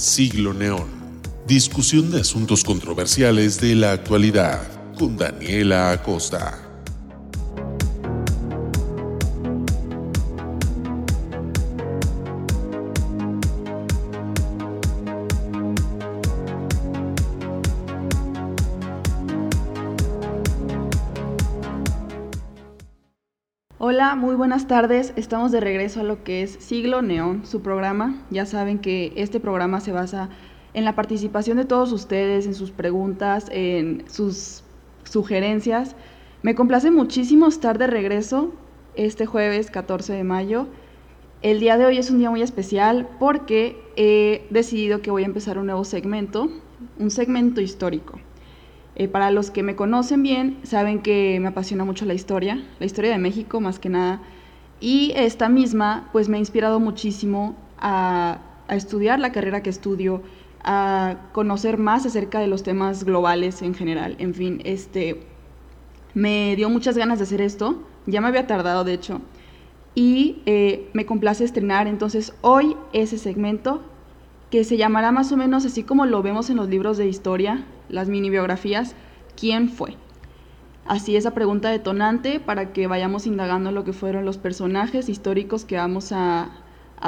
Siglo Neón. Discusión de asuntos controversiales de la actualidad con Daniela Acosta. Muy buenas tardes. Estamos de regreso a lo que es Siglo Neón, su programa. Ya saben que este programa se basa en la participación de todos ustedes, en sus preguntas, en sus sugerencias. Me complace muchísimo estar de regreso este jueves 14 de mayo. El día de hoy es un día muy especial porque he decidido que voy a empezar un nuevo segmento, un segmento histórico. Eh, para los que me conocen bien, saben que me apasiona mucho la historia, la historia de México más que nada. Y esta misma, pues me ha inspirado muchísimo a, estudiar la carrera que estudio, a conocer más acerca de los temas globales en general. En fin, este, me dio muchas ganas de hacer esto. Ya me había tardado, de hecho. Y eh, me complace estrenar entonces hoy ese segmento que se llamará más o menos así como lo vemos en los libros de historia, las mini biografías, ¿quién fue? Así esa pregunta detonante para que vayamos indagando lo que fueron los personajes históricos que vamos a,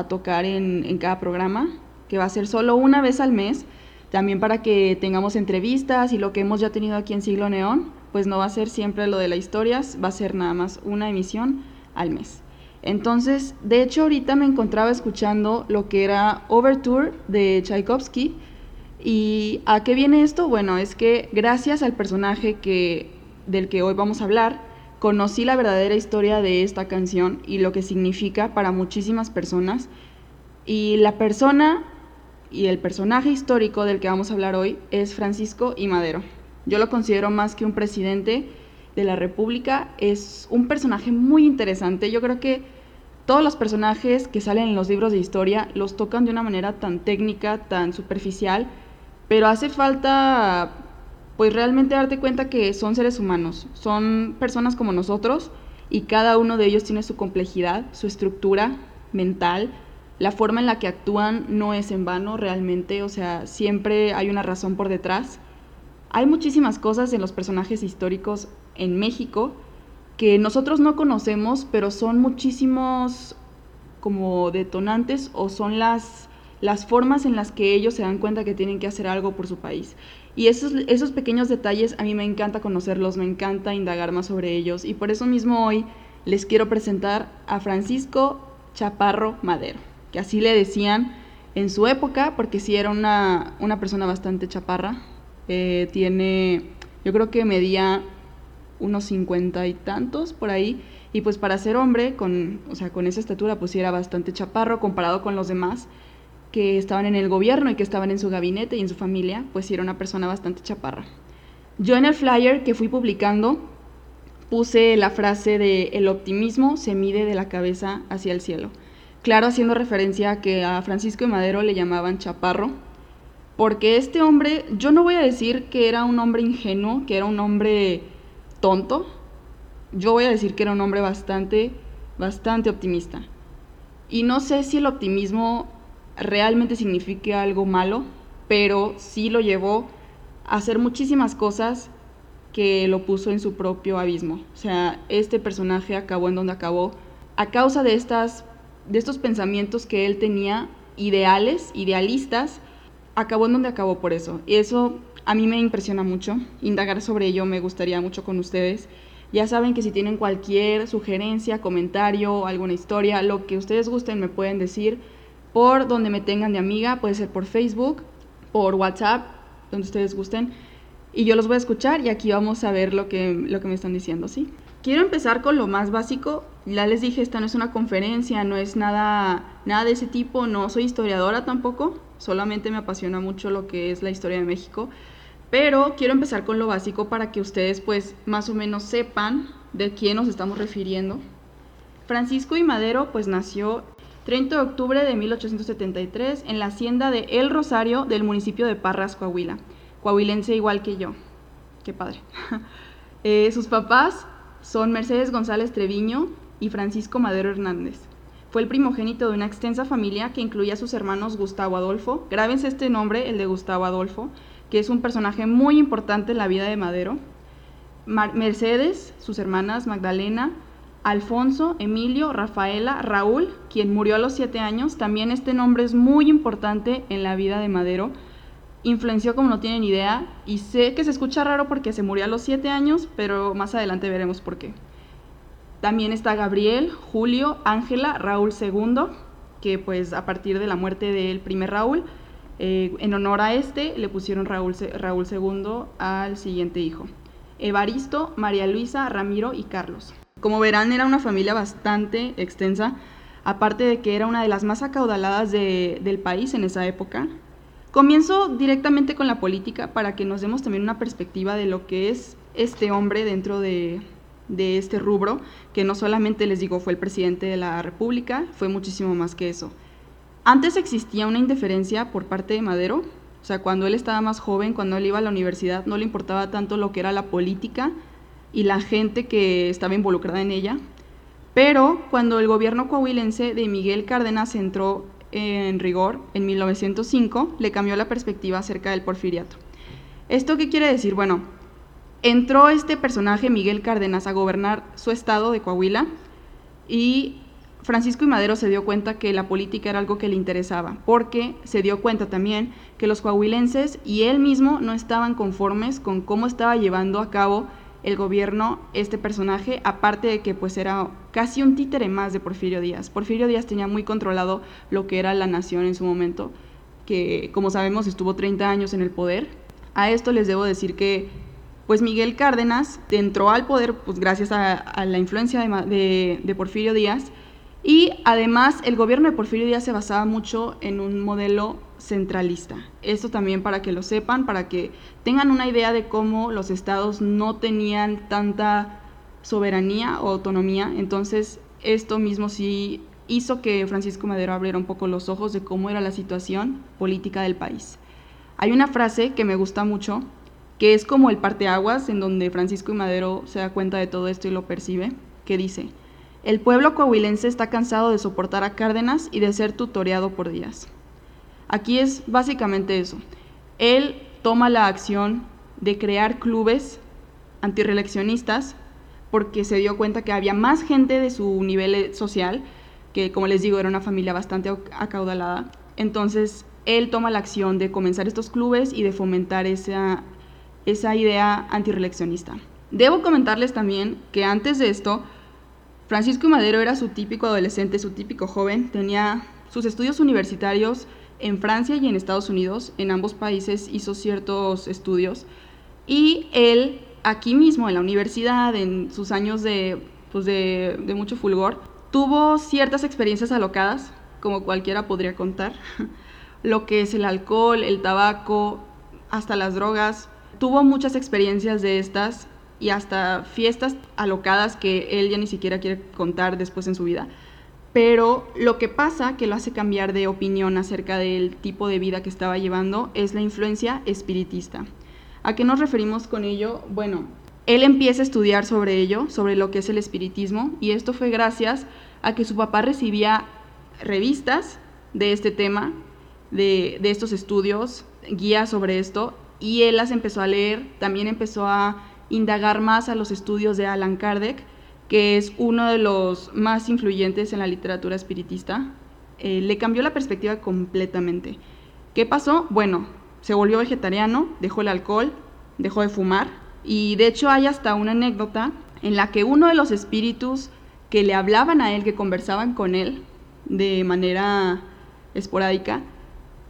tocar en, en, cada programa, que va a ser solo una vez al mes, también para que tengamos entrevistas y lo que hemos ya tenido aquí en Siglo Neón, pues no va a ser siempre lo de las historias, va a ser nada más una emisión al mes. Entonces, de hecho, ahorita me encontraba escuchando lo que era Overture de Tchaikovsky. ¿Y a qué viene esto? Bueno, es que gracias al personaje que, del que hoy vamos a hablar, conocí la verdadera historia de esta canción y lo que significa para muchísimas personas. Y la persona y el personaje histórico del que vamos a hablar hoy es Francisco y Madero. Yo lo considero más que un presidente, de la República es un personaje muy interesante. Yo creo que todos los personajes que salen en los libros de historia los tocan de una manera tan técnica, tan superficial, pero hace falta pues realmente darte cuenta que son seres humanos, son personas como nosotros y cada uno de ellos tiene su complejidad, su estructura mental, la forma en la que actúan no es en vano realmente, o sea, siempre hay una razón por detrás. Hay muchísimas cosas en los personajes históricos en México que nosotros no conocemos, pero son muchísimos como detonantes o son las, las formas en las que ellos se dan cuenta que tienen que hacer algo por su país. Y esos, esos pequeños detalles a mí me encanta conocerlos, me encanta indagar más sobre ellos y por eso mismo hoy les quiero presentar a Francisco Chaparro Madero, que así le decían en su época, porque sí era una, una persona bastante chaparra, eh, tiene, yo creo que medía unos cincuenta y tantos por ahí. Y pues para ser hombre, con, o sea, con esa estatura, pues era bastante chaparro comparado con los demás que estaban en el gobierno y que estaban en su gabinete y en su familia, pues era una persona bastante chaparra. Yo en el flyer que fui publicando puse la frase de el optimismo se mide de la cabeza hacia el cielo. Claro, haciendo referencia a que a Francisco de Madero le llamaban chaparro, porque este hombre, yo no voy a decir que era un hombre ingenuo, que era un hombre tonto, yo voy a decir que era un hombre bastante, bastante optimista. Y no sé si el optimismo realmente signifique algo malo, pero sí lo llevó a hacer muchísimas cosas que lo puso en su propio abismo. O sea, este personaje acabó en donde acabó a causa de estas de estos pensamientos que él tenía ideales, idealistas, acabó en donde acabó por eso. Y eso a mí me impresiona mucho. Indagar sobre ello me gustaría mucho con ustedes. Ya saben que si tienen cualquier sugerencia, comentario, alguna historia, lo que ustedes gusten me pueden decir por donde me tengan de amiga, puede ser por Facebook, por WhatsApp, donde ustedes gusten. Y yo los voy a escuchar y aquí vamos a ver lo que, lo que me están diciendo, ¿sí? Quiero empezar con lo más básico. Ya les dije, esta no es una conferencia, no es nada, nada de ese tipo, no soy historiadora tampoco, solamente me apasiona mucho lo que es la historia de México. Pero quiero empezar con lo básico para que ustedes pues más o menos sepan de quién nos estamos refiriendo. Francisco y Madero pues nació 30 de octubre de 1873 en la hacienda de El Rosario del municipio de Parras, Coahuila. Coahuilense igual que yo. Qué padre. Eh, sus papás son Mercedes González Treviño y Francisco Madero Hernández. Fue el primogénito de una extensa familia que incluía a sus hermanos Gustavo Adolfo. Grábense este nombre, el de Gustavo Adolfo, que es un personaje muy importante en la vida de Madero. Mercedes, sus hermanas Magdalena, Alfonso, Emilio, Rafaela, Raúl, quien murió a los siete años. También este nombre es muy importante en la vida de Madero. Influenció como no tienen idea y sé que se escucha raro porque se murió a los siete años, pero más adelante veremos por qué. También está Gabriel, Julio, Ángela, Raúl II, que pues a partir de la muerte del primer Raúl, eh, en honor a este, le pusieron Raúl, Raúl II al siguiente hijo. Evaristo, María Luisa, Ramiro y Carlos. Como verán, era una familia bastante extensa, aparte de que era una de las más acaudaladas del país en esa época. Comienzo directamente con la política para que nos demos también una perspectiva de lo que es este hombre dentro de, de este rubro, que no solamente les digo fue el presidente de la República, fue muchísimo más que eso. Antes existía una indiferencia por parte de Madero, o sea, cuando él estaba más joven, cuando él iba a la universidad, no le importaba tanto lo que era la política, y la gente que estaba involucrada en ella. Pero cuando el gobierno coahuilense de Miguel Cárdenas entró en rigor en 1905, le cambió la perspectiva acerca del porfiriato. ¿Esto qué quiere decir? Bueno, entró este personaje, Miguel Cárdenas, a gobernar su estado de Coahuila y Francisco y Madero se dio cuenta que la política era algo que le interesaba, porque se dio cuenta también que los coahuilenses y él mismo no estaban conformes con cómo estaba llevando a cabo el gobierno este personaje, aparte de que pues era casi un títere más de Porfirio Díaz. Porfirio Díaz tenía muy controlado lo que era la nación en su momento, que como sabemos estuvo 30 años en el poder. A esto les debo decir que pues Miguel Cárdenas entró al poder pues gracias a, la influencia de, de Porfirio Díaz y además el gobierno de Porfirio Díaz se basaba mucho en un modelo centralista. Esto también para que lo sepan, para que tengan una idea de cómo los estados no tenían tanta soberanía o autonomía. Entonces, esto mismo sí hizo que Francisco Madero abriera un poco los ojos de cómo era la situación política del país. Hay una frase que me gusta mucho, que es como el parteaguas en donde Francisco Madero se da cuenta de todo esto y lo percibe, que dice, el pueblo coahuilense está cansado de soportar a Cárdenas y de ser tutoreado por días. Aquí es básicamente eso. Él toma la acción de crear clubes antireeleccionistas porque se dio cuenta que había más gente de su nivel social, que como les digo era una familia bastante acaudalada. Entonces él toma la acción de comenzar estos clubes y de fomentar esa, esa idea antireeleccionista. Debo comentarles también que antes de esto, Francisco Madero era su típico adolescente, su típico joven, tenía sus estudios universitarios en Francia y en Estados Unidos, en ambos países hizo ciertos estudios. Y él aquí mismo en la universidad, en sus años de, pues de, de mucho fulgor, tuvo ciertas experiencias alocadas, como cualquiera podría contar, lo que es el alcohol, el tabaco, hasta las drogas. Tuvo muchas experiencias de estas y hasta fiestas alocadas que él ya ni siquiera quiere contar después en su vida pero lo que pasa que lo hace cambiar de opinión acerca del tipo de vida que estaba llevando es la influencia espiritista. ¿A qué nos referimos con ello? Bueno, él empieza a estudiar sobre ello, sobre lo que es el espiritismo, y esto fue gracias a que su papá recibía revistas de este tema, de, de estos estudios, guías sobre esto, y él las empezó a leer, también empezó a indagar más a los estudios de Alan Kardec, que es uno de los más influyentes en la literatura espiritista, eh, le cambió la perspectiva completamente. ¿Qué pasó? Bueno, se volvió vegetariano, dejó el alcohol, dejó de fumar y de hecho hay hasta una anécdota en la que uno de los espíritus que le hablaban a él, que conversaban con él de manera esporádica,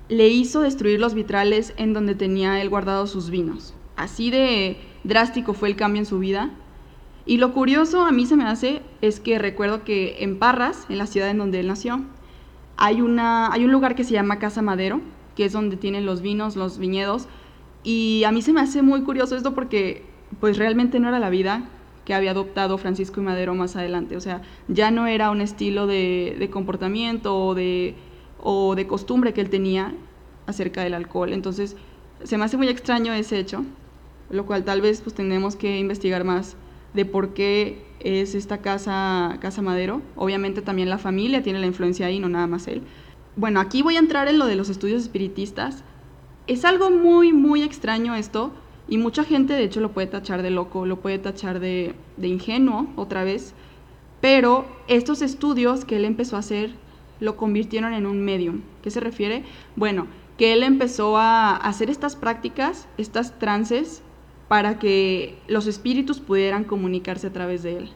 le hizo destruir los vitrales en donde tenía él guardado sus vinos. Así de drástico fue el cambio en su vida y lo curioso a mí se me hace es que recuerdo que en Parras, en la ciudad en donde él nació, hay, una, hay un lugar que se llama Casa Madero, que es donde tienen los vinos, los viñedos. Y a mí se me hace muy curioso esto porque pues realmente no era la vida que había adoptado Francisco y Madero más adelante. O sea, ya no era un estilo de, de comportamiento o de, o de costumbre que él tenía acerca del alcohol. Entonces, se me hace muy extraño ese hecho, lo cual tal vez pues tenemos que investigar más de por qué es esta casa, casa Madero. Obviamente también la familia tiene la influencia ahí, no nada más él. Bueno, aquí voy a entrar en lo de los estudios espiritistas. Es algo muy, muy extraño esto, y mucha gente de hecho lo puede tachar de loco, lo puede tachar de, de ingenuo otra vez, pero estos estudios que él empezó a hacer lo convirtieron en un medium. ¿Qué se refiere? Bueno, que él empezó a hacer estas prácticas, estas trances, para que los espíritus pudieran comunicarse a través de él.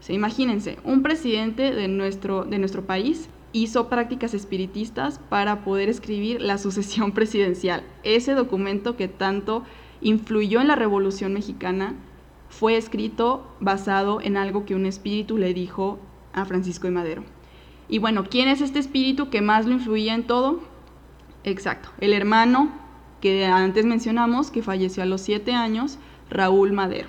se imagínense, un presidente de nuestro, de nuestro país hizo prácticas espiritistas para poder escribir la sucesión presidencial. Ese documento que tanto influyó en la Revolución Mexicana fue escrito basado en algo que un espíritu le dijo a Francisco de Madero. Y bueno, ¿quién es este espíritu que más lo influía en todo? Exacto, el hermano que antes mencionamos, que falleció a los siete años, Raúl Madero.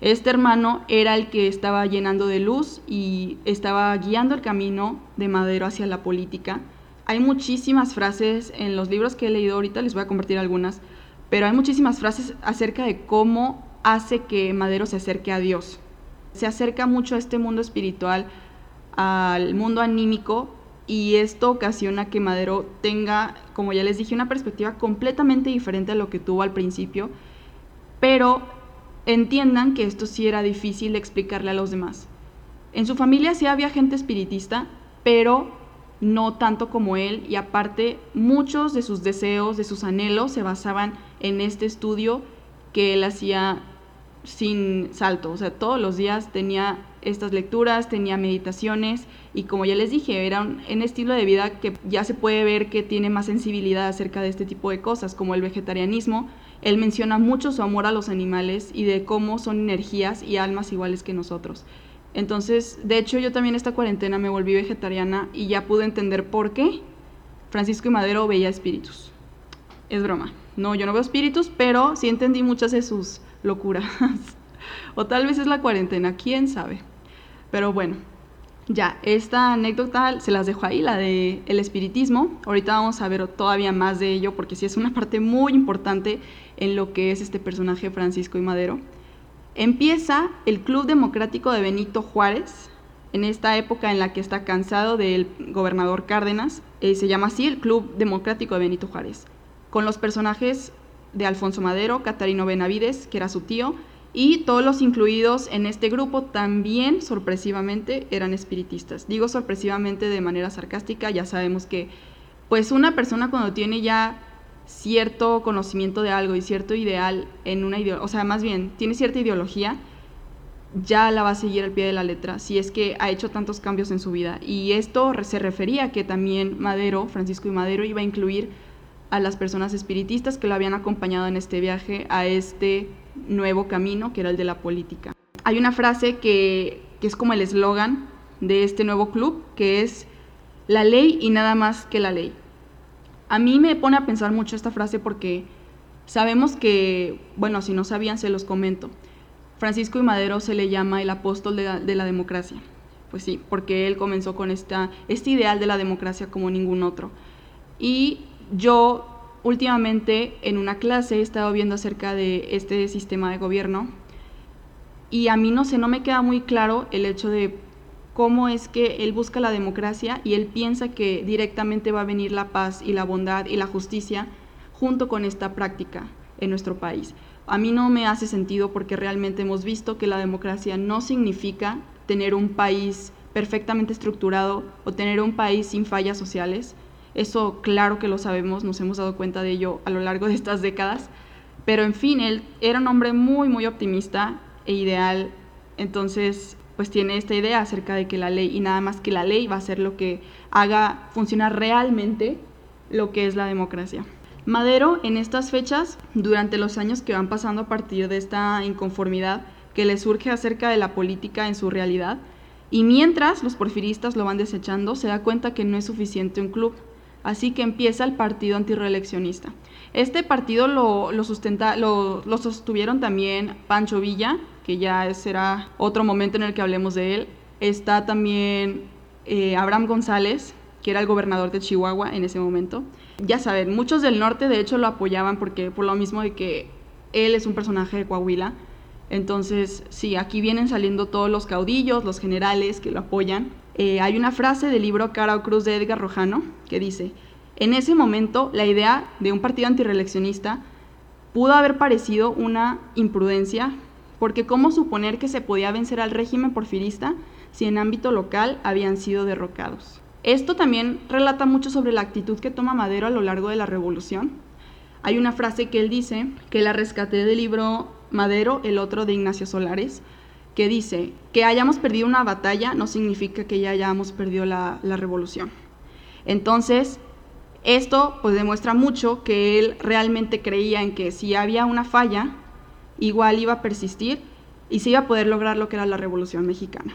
Este hermano era el que estaba llenando de luz y estaba guiando el camino de Madero hacia la política. Hay muchísimas frases en los libros que he leído ahorita, les voy a compartir algunas, pero hay muchísimas frases acerca de cómo hace que Madero se acerque a Dios. Se acerca mucho a este mundo espiritual, al mundo anímico, y esto ocasiona que Madero tenga, como ya les dije, una perspectiva completamente diferente a lo que tuvo al principio, pero entiendan que esto sí era difícil explicarle a los demás. En su familia sí había gente espiritista, pero no tanto como él, y aparte muchos de sus deseos, de sus anhelos se basaban en este estudio que él hacía sin salto, o sea, todos los días tenía estas lecturas, tenía meditaciones y como ya les dije, era un, estilo de vida que ya se puede ver que tiene más sensibilidad acerca de este tipo de cosas, como el vegetarianismo. Él menciona mucho su amor a los animales y de cómo son energías y almas iguales que nosotros. Entonces, de hecho, yo también esta cuarentena me volví vegetariana y ya pude entender por qué Francisco y Madero veía espíritus. Es broma. No, yo no veo espíritus, pero sí entendí muchas de sus locuras. o tal vez es la cuarentena, quién sabe. Pero bueno, ya, esta anécdota se las dejo ahí, la de el espiritismo. Ahorita vamos a ver todavía más de ello porque sí es una parte muy importante en lo que es este personaje Francisco y Madero. Empieza el Club Democrático de Benito Juárez, en esta época en la que está cansado del gobernador Cárdenas, eh, se llama así el Club Democrático de Benito Juárez, con los personajes de Alfonso Madero, Catarino Benavides, que era su tío, y todos los incluidos en este grupo también, sorpresivamente, eran espiritistas. Digo sorpresivamente de manera sarcástica, ya sabemos que pues una persona cuando tiene ya cierto conocimiento de algo y cierto ideal en una ideología, o sea, más bien, tiene cierta ideología, ya la va a seguir al pie de la letra, si es que ha hecho tantos cambios en su vida. Y esto se refería a que también Madero, Francisco y Madero, iba a incluir a las personas espiritistas que lo habían acompañado en este viaje a este nuevo camino que era el de la política. Hay una frase que, es como el eslogan de este nuevo club, que es la ley y nada más que la ley. A mí me pone a pensar mucho esta frase porque sabemos que, bueno, si no sabían, se los comento. Francisco y Madero se le llama el apóstol de la, de la democracia. Pues sí, porque él comenzó con esta, este ideal de la democracia como ningún otro. Y yo últimamente en una clase he estado viendo acerca de este sistema de gobierno y a mí no sé, no me queda muy claro el hecho de cómo es que él busca la democracia y él piensa que directamente va a venir la paz y la bondad y la justicia junto con esta práctica en nuestro país. A mí no me hace sentido porque realmente hemos visto que la democracia no significa tener un país perfectamente estructurado o tener un país sin fallas sociales, eso claro que lo sabemos, nos hemos dado cuenta de ello a lo largo de estas décadas. Pero en fin, él era un hombre muy, muy optimista e ideal. Entonces, pues tiene esta idea acerca de que la ley y nada más que la ley va a ser lo que haga funcionar realmente lo que es la democracia. Madero en estas fechas, durante los años que van pasando a partir de esta inconformidad que le surge acerca de la política en su realidad, y mientras los porfiristas lo van desechando, se da cuenta que no es suficiente un club, Así que empieza el partido antirreeleccionista. Este partido lo, sostuvieron también Pancho Villa, que ya será otro momento en el que hablemos de él. Está también eh, Abraham González, que era el gobernador de Chihuahua en ese momento. Ya saben, muchos del norte de hecho lo apoyaban porque por lo mismo de que él es un personaje de Coahuila. Entonces, sí, aquí vienen saliendo todos los caudillos, los generales que lo apoyan. Eh, hay una frase del libro Cara o Cruz de Edgar Rojano que dice, en ese momento la idea de un partido antireeleccionista pudo haber parecido una imprudencia, porque ¿cómo suponer que se podía vencer al régimen porfirista si en ámbito local habían sido derrocados? Esto también relata mucho sobre la actitud que toma Madero a lo largo de la revolución. Hay una frase que él dice, que la rescaté del libro Madero, el otro de Ignacio Solares, que dice, que hayamos perdido una batalla no significa que ya hayamos perdido la, la revolución. Entonces, esto pues demuestra mucho que él realmente creía en que si había una falla, igual iba a persistir y se iba a poder lograr lo que era la Revolución Mexicana.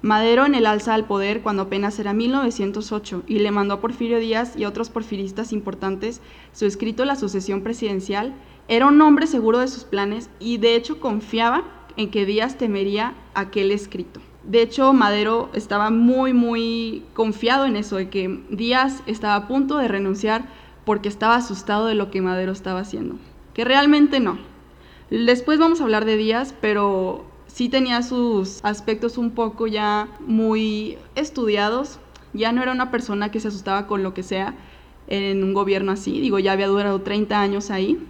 Madero en el alza al poder cuando apenas era 1908 y le mandó a Porfirio Díaz y otros porfiristas importantes su escrito La sucesión presidencial, era un hombre seguro de sus planes y de hecho confiaba en que Díaz temería aquel escrito. De hecho, Madero estaba muy, muy confiado en eso, de que Díaz estaba a punto de renunciar porque estaba asustado de lo que Madero estaba haciendo. Que realmente no. Después vamos a hablar de Díaz, pero sí tenía sus aspectos un poco ya muy estudiados. Ya no era una persona que se asustaba con lo que sea en un gobierno así. Digo, ya había durado 30 años ahí.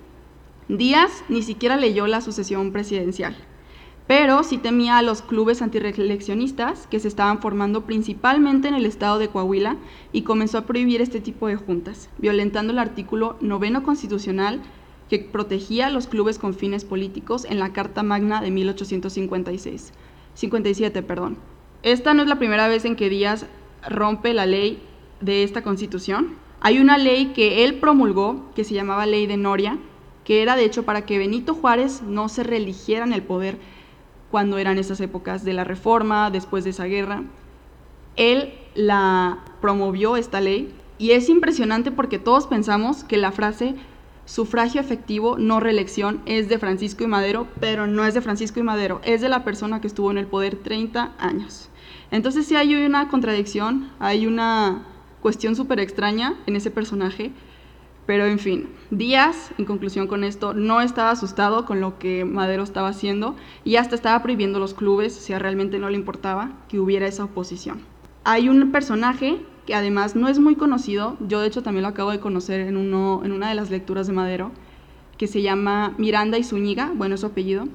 Díaz ni siquiera leyó la sucesión presidencial pero sí temía a los clubes antireeleccionistas que se estaban formando principalmente en el estado de Coahuila y comenzó a prohibir este tipo de juntas, violentando el artículo noveno constitucional que protegía a los clubes con fines políticos en la Carta Magna de 1856. 57, perdón. Esta no es la primera vez en que Díaz rompe la ley de esta constitución. Hay una ley que él promulgó, que se llamaba Ley de Noria, que era de hecho para que Benito Juárez no se religiera en el poder cuando eran esas épocas de la reforma, después de esa guerra. Él la promovió esta ley y es impresionante porque todos pensamos que la frase sufragio efectivo, no reelección, es de Francisco y Madero, pero no es de Francisco y Madero, es de la persona que estuvo en el poder 30 años. Entonces sí hay una contradicción, hay una cuestión súper extraña en ese personaje, pero en fin, Díaz, en conclusión con esto, no estaba asustado con lo que Madero estaba haciendo y hasta estaba prohibiendo los clubes, o sea, realmente no le importaba que hubiera esa oposición. Hay un personaje que además no es muy conocido, yo de hecho también lo acabo de conocer en, uno, en una de las lecturas de Madero, que se llama Miranda y Zúñiga, bueno, es su apellido,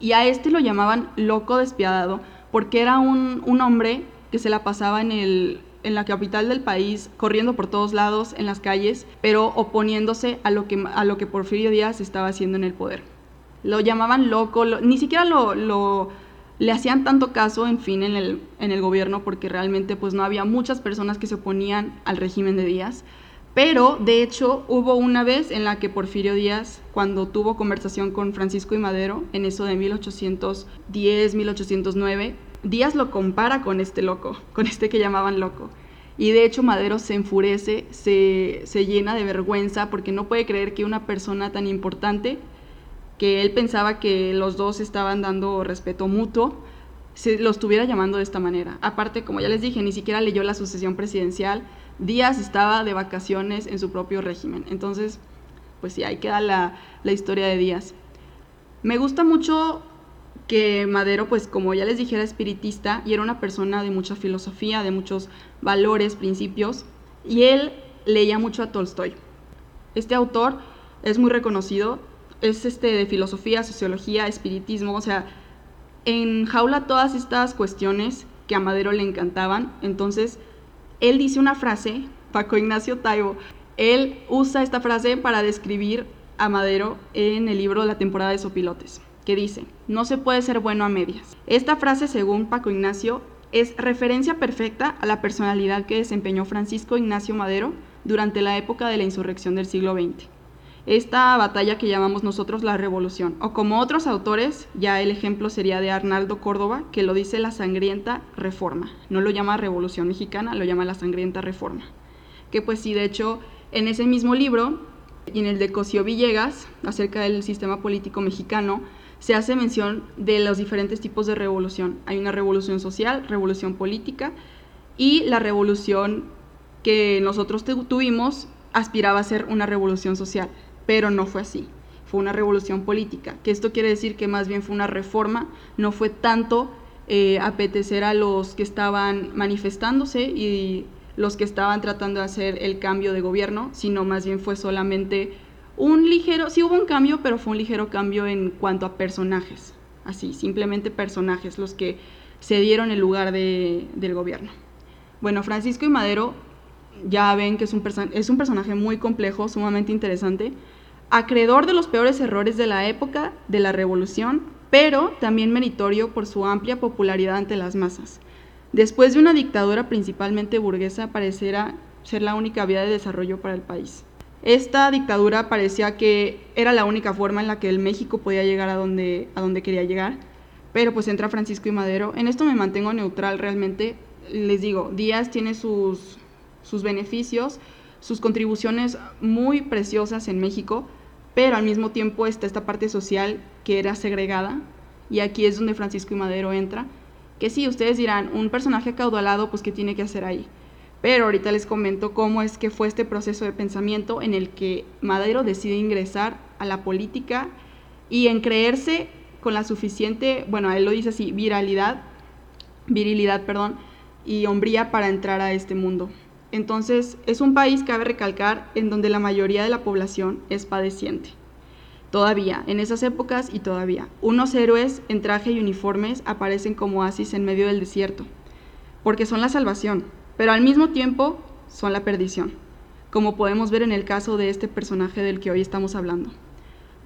y a este lo llamaban loco despiadado porque era un, un hombre que se la pasaba en el, en la capital del país, corriendo por todos lados en las calles, pero oponiéndose a lo que, a lo que Porfirio Díaz estaba haciendo en el poder. Lo llamaban loco, ni siquiera lo, lo, le hacían tanto caso, en fin, en el, en el gobierno, porque realmente pues no había muchas personas que se oponían al régimen de Díaz. Pero, de hecho, hubo una vez en la que Porfirio Díaz, cuando tuvo conversación con Francisco y Madero, en eso de 1810, 1809, Díaz lo compara con este loco, con este que llamaban loco. Y de hecho Madero se enfurece, se, se, llena de vergüenza porque no puede creer que una persona tan importante, que él pensaba que los dos estaban dando respeto mutuo, se lo estuviera llamando de esta manera. Aparte, como ya les dije, ni siquiera leyó la sucesión presidencial. Díaz estaba de vacaciones en su propio régimen. Entonces, pues sí, ahí queda la, la historia de Díaz. Me gusta mucho que Madero, pues como ya les dije, era espiritista y era una persona de mucha filosofía, de muchos valores, principios, y él leía mucho a Tolstoy. Este autor es muy reconocido, es este de filosofía, sociología, espiritismo, o sea, enjaula todas estas cuestiones que a Madero le encantaban. Entonces, él dice una frase, Paco Ignacio Taibo, él usa esta frase para describir a Madero en el libro La temporada de Sopilotes que dice, no se puede ser bueno a medias. Esta frase, según Paco Ignacio, es referencia perfecta a la personalidad que desempeñó Francisco Ignacio Madero durante la época de la insurrección del siglo XX. Esta batalla que llamamos nosotros la revolución, o como otros autores, ya el ejemplo sería de Arnaldo Córdoba, que lo dice la sangrienta reforma. No lo llama revolución mexicana, lo llama la sangrienta reforma. Que pues sí, de hecho, en ese mismo libro, y en el de Cosío Villegas, acerca del sistema político mexicano, se hace mención de los diferentes tipos de revolución. Hay una revolución social, revolución política y la revolución que nosotros tuvimos aspiraba a ser una revolución social, pero no fue así. fue una revolución política, que esto quiere decir que más bien fue una reforma, no fue tanto eh, apetecer a los que estaban manifestándose y los que estaban tratando de hacer el cambio de gobierno, sino más bien fue solamente un ligero, sí hubo un cambio, pero fue un ligero cambio en cuanto a personajes, así, simplemente personajes los que se dieron el lugar de, del gobierno. Bueno, Francisco y Madero ya ven que es un, es un personaje muy complejo, sumamente interesante, acreedor de los peores errores de la época de la revolución, pero también meritorio por su amplia popularidad ante las masas. Después de una dictadura principalmente burguesa, pareciera ser la única vía de desarrollo para el país. Esta dictadura parecía que era la única forma en la que el México podía llegar a donde, a donde quería llegar, pero pues entra Francisco y Madero. En esto me mantengo neutral realmente. Les digo, Díaz tiene sus, sus beneficios, sus contribuciones muy preciosas en México, pero al mismo tiempo está esta parte social que era segregada, y aquí es donde Francisco y Madero entra, que sí, ustedes dirán, un personaje acaudalado, pues ¿qué tiene que hacer ahí? Pero ahorita les comento cómo es que fue este proceso de pensamiento en el que Madero decide ingresar a la política y en creerse con la suficiente, bueno, él lo dice así, viralidad, virilidad, perdón, y hombría para entrar a este mundo. Entonces, es un país, cabe recalcar, en donde la mayoría de la población es padeciente. Todavía, en esas épocas y todavía, unos héroes en traje y uniformes aparecen como oasis en medio del desierto, porque son la salvación, pero al mismo tiempo son la perdición, como podemos ver en el caso de este personaje del que hoy estamos hablando.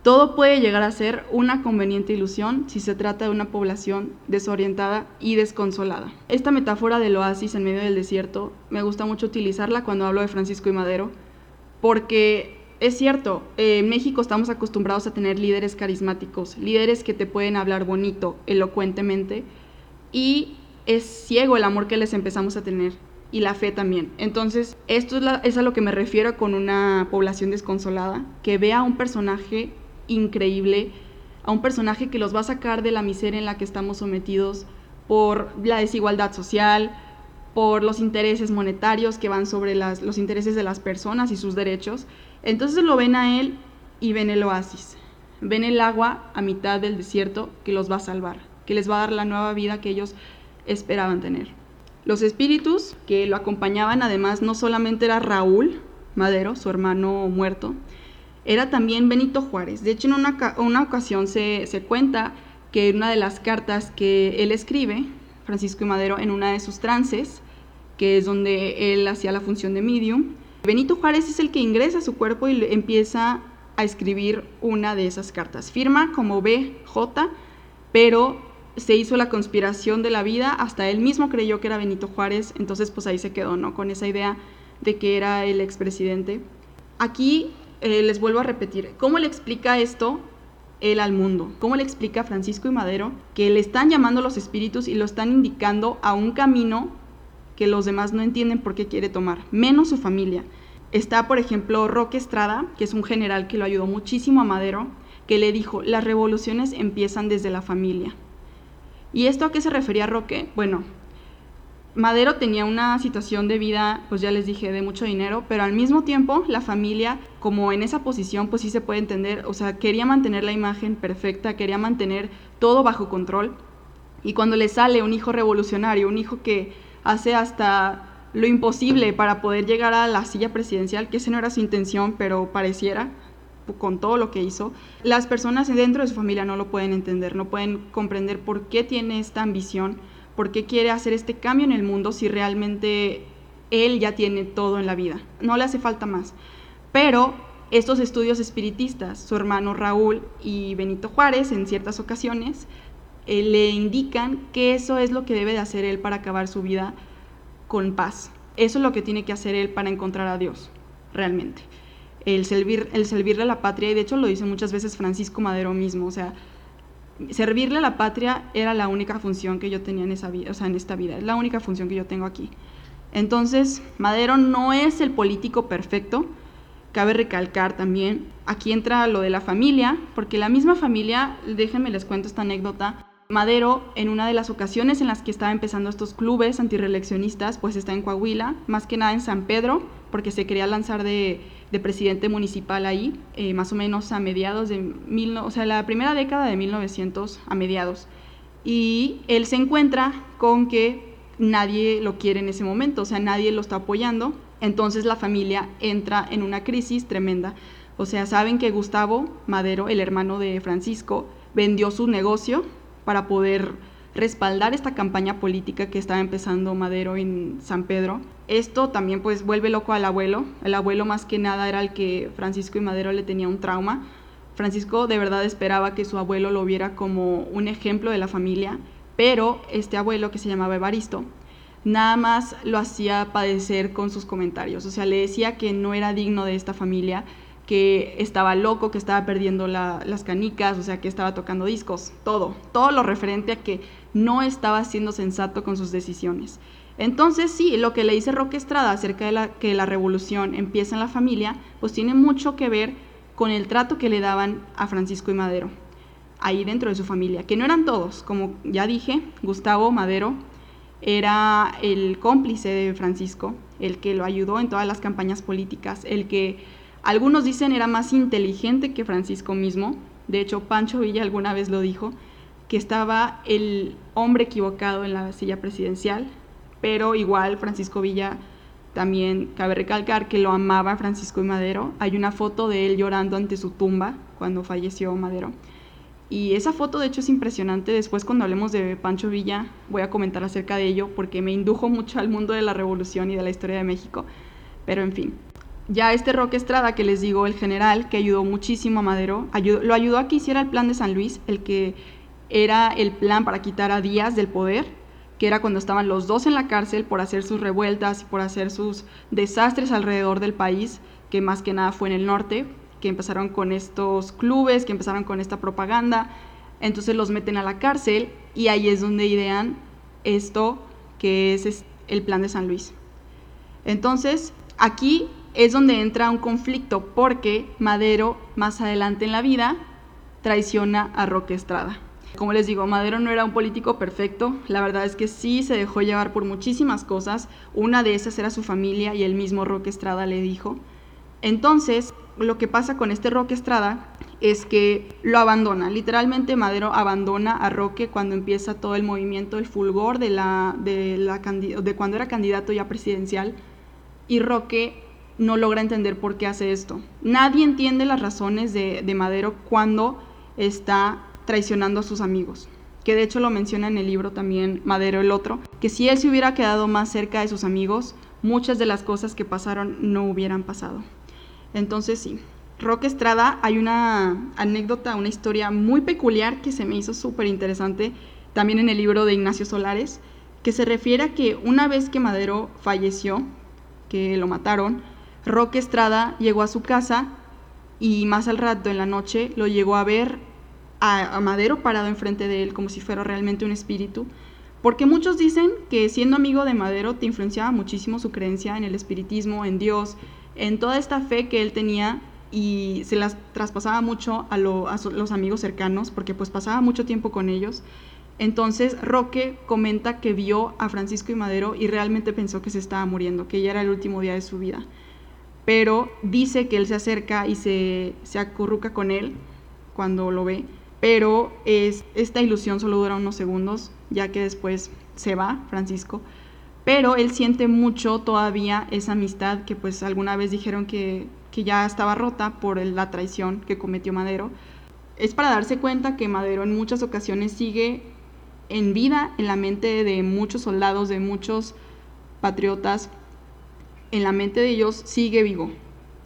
Todo puede llegar a ser una conveniente ilusión si se trata de una población desorientada y desconsolada. Esta metáfora del oasis en medio del desierto me gusta mucho utilizarla cuando hablo de Francisco y Madero, porque es cierto, en México estamos acostumbrados a tener líderes carismáticos, líderes que te pueden hablar bonito, elocuentemente, y es ciego el amor que les empezamos a tener y la fe también. Entonces, esto es, es, a lo que me refiero con una población desconsolada, que vea a un personaje increíble, a un personaje que los va a sacar de la miseria en la que estamos sometidos por la desigualdad social, por los intereses monetarios que van sobre las, los intereses de las personas y sus derechos. Entonces lo ven a él y ven el oasis, ven el agua a mitad del desierto que los va a salvar, que les va a dar la nueva vida que ellos esperaban tener. Los espíritus que lo acompañaban además no solamente era Raúl Madero, su hermano muerto, era también Benito Juárez. De hecho, en una, ocasión se, se, cuenta que en una de las cartas que él escribe, Francisco y Madero, en una de sus trances, que es donde él hacía la función de medium, Benito Juárez es el que ingresa a su cuerpo y empieza a escribir una de esas cartas. Firma como BJ, pero se hizo la conspiración de la vida, hasta él mismo creyó que era Benito Juárez, entonces pues ahí se quedó, ¿no? Con esa idea de que era el expresidente. Aquí eh, les vuelvo a repetir, ¿cómo le explica esto él al mundo? ¿Cómo le explica Francisco y Madero que le están llamando los espíritus y lo están indicando a un camino que los demás no entienden por qué quiere tomar, menos su familia? Está, por ejemplo, Roque Estrada, que es un general que lo ayudó muchísimo a Madero, que le dijo, las revoluciones empiezan desde la familia. ¿Y esto a qué se refería Roque? Bueno, Madero tenía una situación de vida, pues ya les dije, de mucho dinero, pero al mismo tiempo la familia, como en esa posición, pues sí se puede entender, o sea, quería mantener la imagen perfecta, quería mantener todo bajo control. Y cuando le sale un hijo revolucionario, un hijo que hace hasta lo imposible para poder llegar a la silla presidencial, que esa no era su intención, pero pareciera, con todo lo que hizo, las personas dentro de su familia no lo pueden entender, no pueden comprender por qué tiene esta ambición por qué quiere hacer este cambio en el mundo si realmente él ya tiene todo en la vida. No le hace falta más. Pero estos estudios espiritistas, su hermano Raúl y Benito Juárez en ciertas ocasiones, eh, le indican que eso es lo que debe de hacer él para acabar su vida con paz. Eso es lo que tiene que hacer él para encontrar a Dios, realmente. El, servir, el servirle a la patria, y de hecho lo dice muchas veces Francisco Madero mismo, o sea, servirle a la patria era la única función que yo tenía en esa vida, o sea, en esta vida, es la única función que yo tengo aquí. Entonces, Madero no es el político perfecto, cabe recalcar también, aquí entra lo de la familia, porque la misma familia, déjenme les cuento esta anécdota, Madero, en una de las ocasiones en las que estaba empezando estos clubes antireleccionistas, pues está en Coahuila, más que nada en San Pedro, porque se quería lanzar de de presidente municipal ahí, eh, más o menos a mediados de, mil, o sea, la primera década de 1900 a mediados. Y él se encuentra con que nadie lo quiere en ese momento, o sea, nadie lo está apoyando. Entonces la familia entra en una crisis tremenda. O sea, saben que Gustavo Madero, el hermano de Francisco, vendió su negocio para poder respaldar esta campaña política que estaba empezando Madero en San Pedro. Esto también pues vuelve loco al abuelo. El abuelo más que nada era el que Francisco y Madero le tenía un trauma. Francisco de verdad esperaba que su abuelo lo viera como un ejemplo de la familia, pero este abuelo que se llamaba Evaristo nada más lo hacía padecer con sus comentarios. O sea, le decía que no era digno de esta familia, que estaba loco, que estaba perdiendo las canicas, o sea, que estaba tocando discos, todo, todo lo referente a que no estaba siendo sensato con sus decisiones. Entonces, sí, lo que le dice Roque Estrada acerca de la, que la revolución empieza en la familia, pues tiene mucho que ver con el trato que le daban a Francisco y Madero, ahí dentro de su familia, que no eran todos, como ya dije, Gustavo Madero era el cómplice de Francisco, el que lo ayudó en todas las campañas políticas, el que algunos dicen era más inteligente que Francisco mismo. De hecho, Pancho Villa alguna vez lo dijo, que estaba el hombre equivocado en la silla presidencial, pero igual Francisco Villa también cabe recalcar que lo amaba Francisco y Madero. Hay una foto de él llorando ante su tumba cuando falleció Madero. Y esa foto de hecho es impresionante. Después cuando hablemos de Pancho Villa voy a comentar acerca de ello porque me indujo mucho al mundo de la revolución y de la historia de México. Pero en fin, ya este Roque Estrada, que les digo, el general, que ayudó muchísimo a Madero, lo ayudó a que hiciera el plan de San Luis, el que era el plan para quitar a Díaz del poder, que era cuando estaban los dos en la cárcel por hacer sus revueltas y por hacer sus desastres alrededor del país, que más que nada fue en el norte, que empezaron con estos clubes, que empezaron con esta propaganda, entonces los meten a la cárcel y ahí es donde idean esto que es el plan de San Luis. Entonces, aquí es donde entra un conflicto porque Madero más adelante en la vida traiciona a Roque Estrada. Como les digo, Madero no era un político perfecto, la verdad es que sí se dejó llevar por muchísimas cosas, una de esas era su familia y el mismo Roque Estrada le dijo. Entonces, lo que pasa con este Roque Estrada es que lo abandona, literalmente Madero abandona a Roque cuando empieza todo el movimiento, el fulgor de, la, de, de cuando era candidato ya presidencial, y Roque no logra entender por qué hace esto. Nadie entiende las razones de, Madero cuando está traicionando a sus amigos que de hecho lo menciona en el libro también Madero el otro, que si él se hubiera quedado más cerca de sus amigos, muchas de las cosas que pasaron no hubieran pasado. Entonces sí, Roque Estrada, hay una anécdota, una historia muy peculiar que se me hizo súper interesante también en el libro de Ignacio Solares, que se refiere a que una vez que Madero falleció, que lo mataron, Roque Estrada llegó a su casa y más al rato en la noche lo llegó a ver a, Madero parado enfrente de él como si fuera realmente un espíritu. Porque muchos dicen que siendo amigo de Madero te influenciaba muchísimo su creencia en el espiritismo, en Dios, en toda esta fe que él tenía y se las traspasaba mucho a, los amigos cercanos porque pues pasaba mucho tiempo con ellos. Entonces Roque comenta que vio a Francisco y Madero y realmente pensó que se estaba muriendo, que ya era el último día de su vida pero dice que él se acerca y se, se acurruca con él cuando lo ve, pero es, esta ilusión solo dura unos segundos, ya que después se va Francisco, pero él siente mucho todavía esa amistad que pues alguna vez dijeron que, que ya estaba rota por la traición que cometió Madero. Es para darse cuenta que Madero en muchas ocasiones sigue en vida en la mente de muchos soldados, de muchos patriotas, en la mente de ellos sigue vivo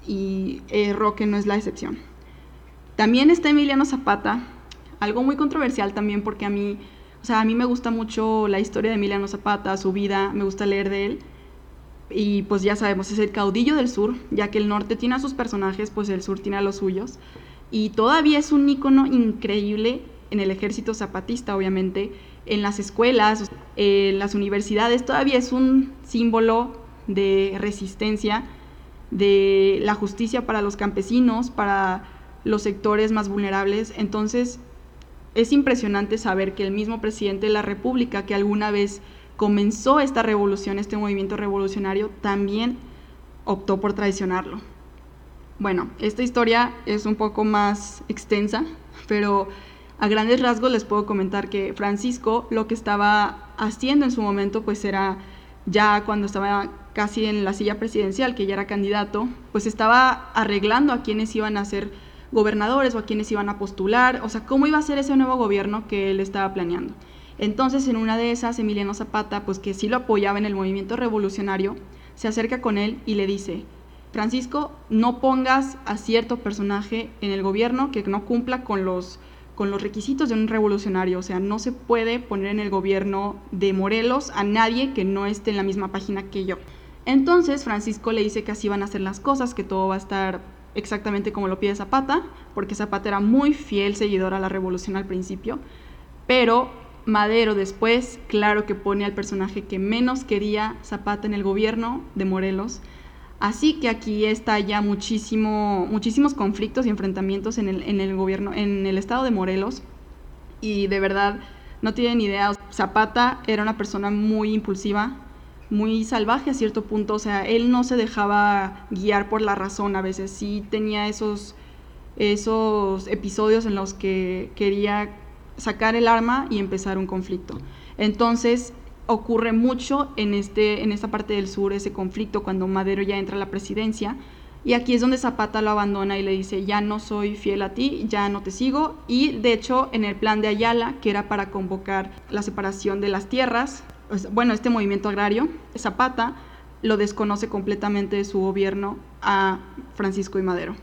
y eh, Roque no es la excepción. También está Emiliano Zapata, algo muy controversial también porque a mí, o sea, a mí me gusta mucho la historia de Emiliano Zapata, su vida, me gusta leer de él. Y pues ya sabemos, es el caudillo del sur, ya que el norte tiene a sus personajes, pues el sur tiene a los suyos. Y todavía es un ícono increíble en el ejército zapatista, obviamente, en las escuelas, en las universidades, todavía es un símbolo de resistencia, de la justicia para los campesinos, para los sectores más vulnerables. Entonces, es impresionante saber que el mismo presidente de la República, que alguna vez comenzó esta revolución, este movimiento revolucionario, también optó por traicionarlo. Bueno, esta historia es un poco más extensa, pero a grandes rasgos les puedo comentar que Francisco lo que estaba haciendo en su momento pues era ya cuando estaba casi en la silla presidencial, que ya era candidato, pues estaba arreglando a quienes iban a ser gobernadores o a quienes iban a postular, o sea, cómo iba a ser ese nuevo gobierno que él estaba planeando. Entonces, en una de esas, Emiliano Zapata, pues que sí lo apoyaba en el movimiento revolucionario, se acerca con él y le dice, Francisco, no pongas a cierto personaje en el gobierno que no cumpla con los con los requisitos de un revolucionario. O sea, no se puede poner en el gobierno de Morelos a nadie que no esté en la misma página que yo. Entonces Francisco le dice que así van a ser las cosas, que todo va a estar exactamente como lo pide Zapata, porque Zapata era muy fiel seguidor a la revolución al principio, pero Madero después, claro que pone al personaje que menos quería Zapata en el gobierno de Morelos, Así que aquí está ya muchísimo, muchísimos conflictos y enfrentamientos en el, gobierno, en el estado de Morelos. Y de verdad, no tienen idea. Zapata era una persona muy impulsiva, muy salvaje a cierto punto. O sea, él no se dejaba guiar por la razón a veces. Sí tenía esos, esos episodios en los que quería sacar el arma y empezar un conflicto. Entonces, ocurre mucho en, este, en esta parte del sur, ese conflicto, cuando Madero ya entra a la presidencia. Y aquí es donde Zapata lo abandona y le dice, ya no soy fiel a ti, ya no te sigo. Y de hecho, en el plan de Ayala, que era para convocar la separación de las tierras, bueno, este movimiento agrario, Zapata lo desconoce completamente de su gobierno a Francisco y Madero.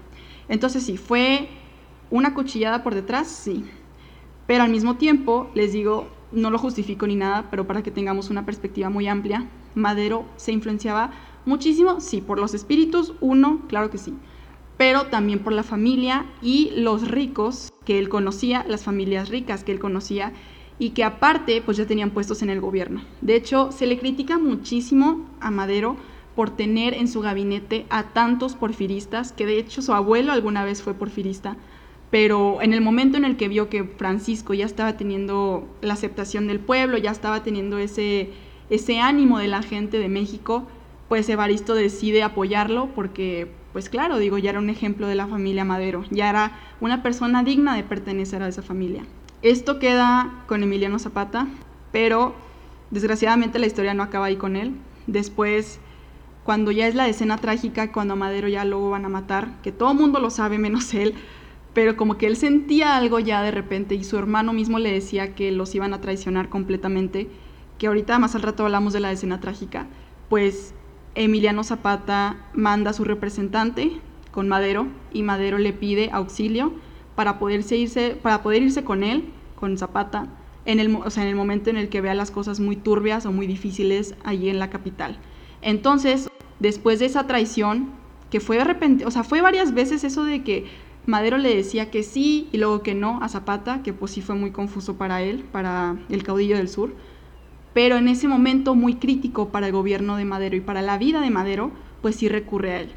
Entonces sí, fue una cuchillada por detrás, sí. Pero al mismo tiempo, les digo, no lo justifico ni nada, pero para que tengamos una perspectiva muy amplia, Madero se influenciaba muchísimo, sí, por los espíritus, uno, claro que sí, pero también por la familia y los ricos que él conocía, las familias ricas que él conocía y que aparte pues ya tenían puestos en el gobierno. De hecho, se le critica muchísimo a Madero por tener en su gabinete a tantos porfiristas, que de hecho su abuelo alguna vez fue porfirista, pero en el momento en el que vio que Francisco ya estaba teniendo la aceptación del pueblo, ya estaba teniendo ese, ese ánimo de la gente de México, pues Evaristo decide apoyarlo porque, pues claro, digo, ya era un ejemplo de la familia Madero, ya era una persona digna de pertenecer a esa familia. Esto queda con Emiliano Zapata, pero desgraciadamente la historia no acaba ahí con él. Después, cuando ya es la escena trágica, cuando a Madero ya luego van a matar, que todo el mundo lo sabe menos él, pero como que él sentía algo ya de repente y su hermano mismo le decía que los iban a traicionar completamente, que ahorita más al rato hablamos de la escena trágica, pues Emiliano Zapata manda a su representante con Madero y Madero le pide auxilio para, irse, para poder irse con él, con Zapata, en el, o sea, en el momento en el que vea las cosas muy turbias o muy difíciles allí en la capital. Entonces, después de esa traición, que fue de o sea, fue varias veces eso de que Madero le decía que sí y luego que no a Zapata, que pues sí fue muy confuso para él, para el caudillo del sur. Pero en ese momento muy crítico para el gobierno de Madero y para la vida de Madero, pues sí recurre a él.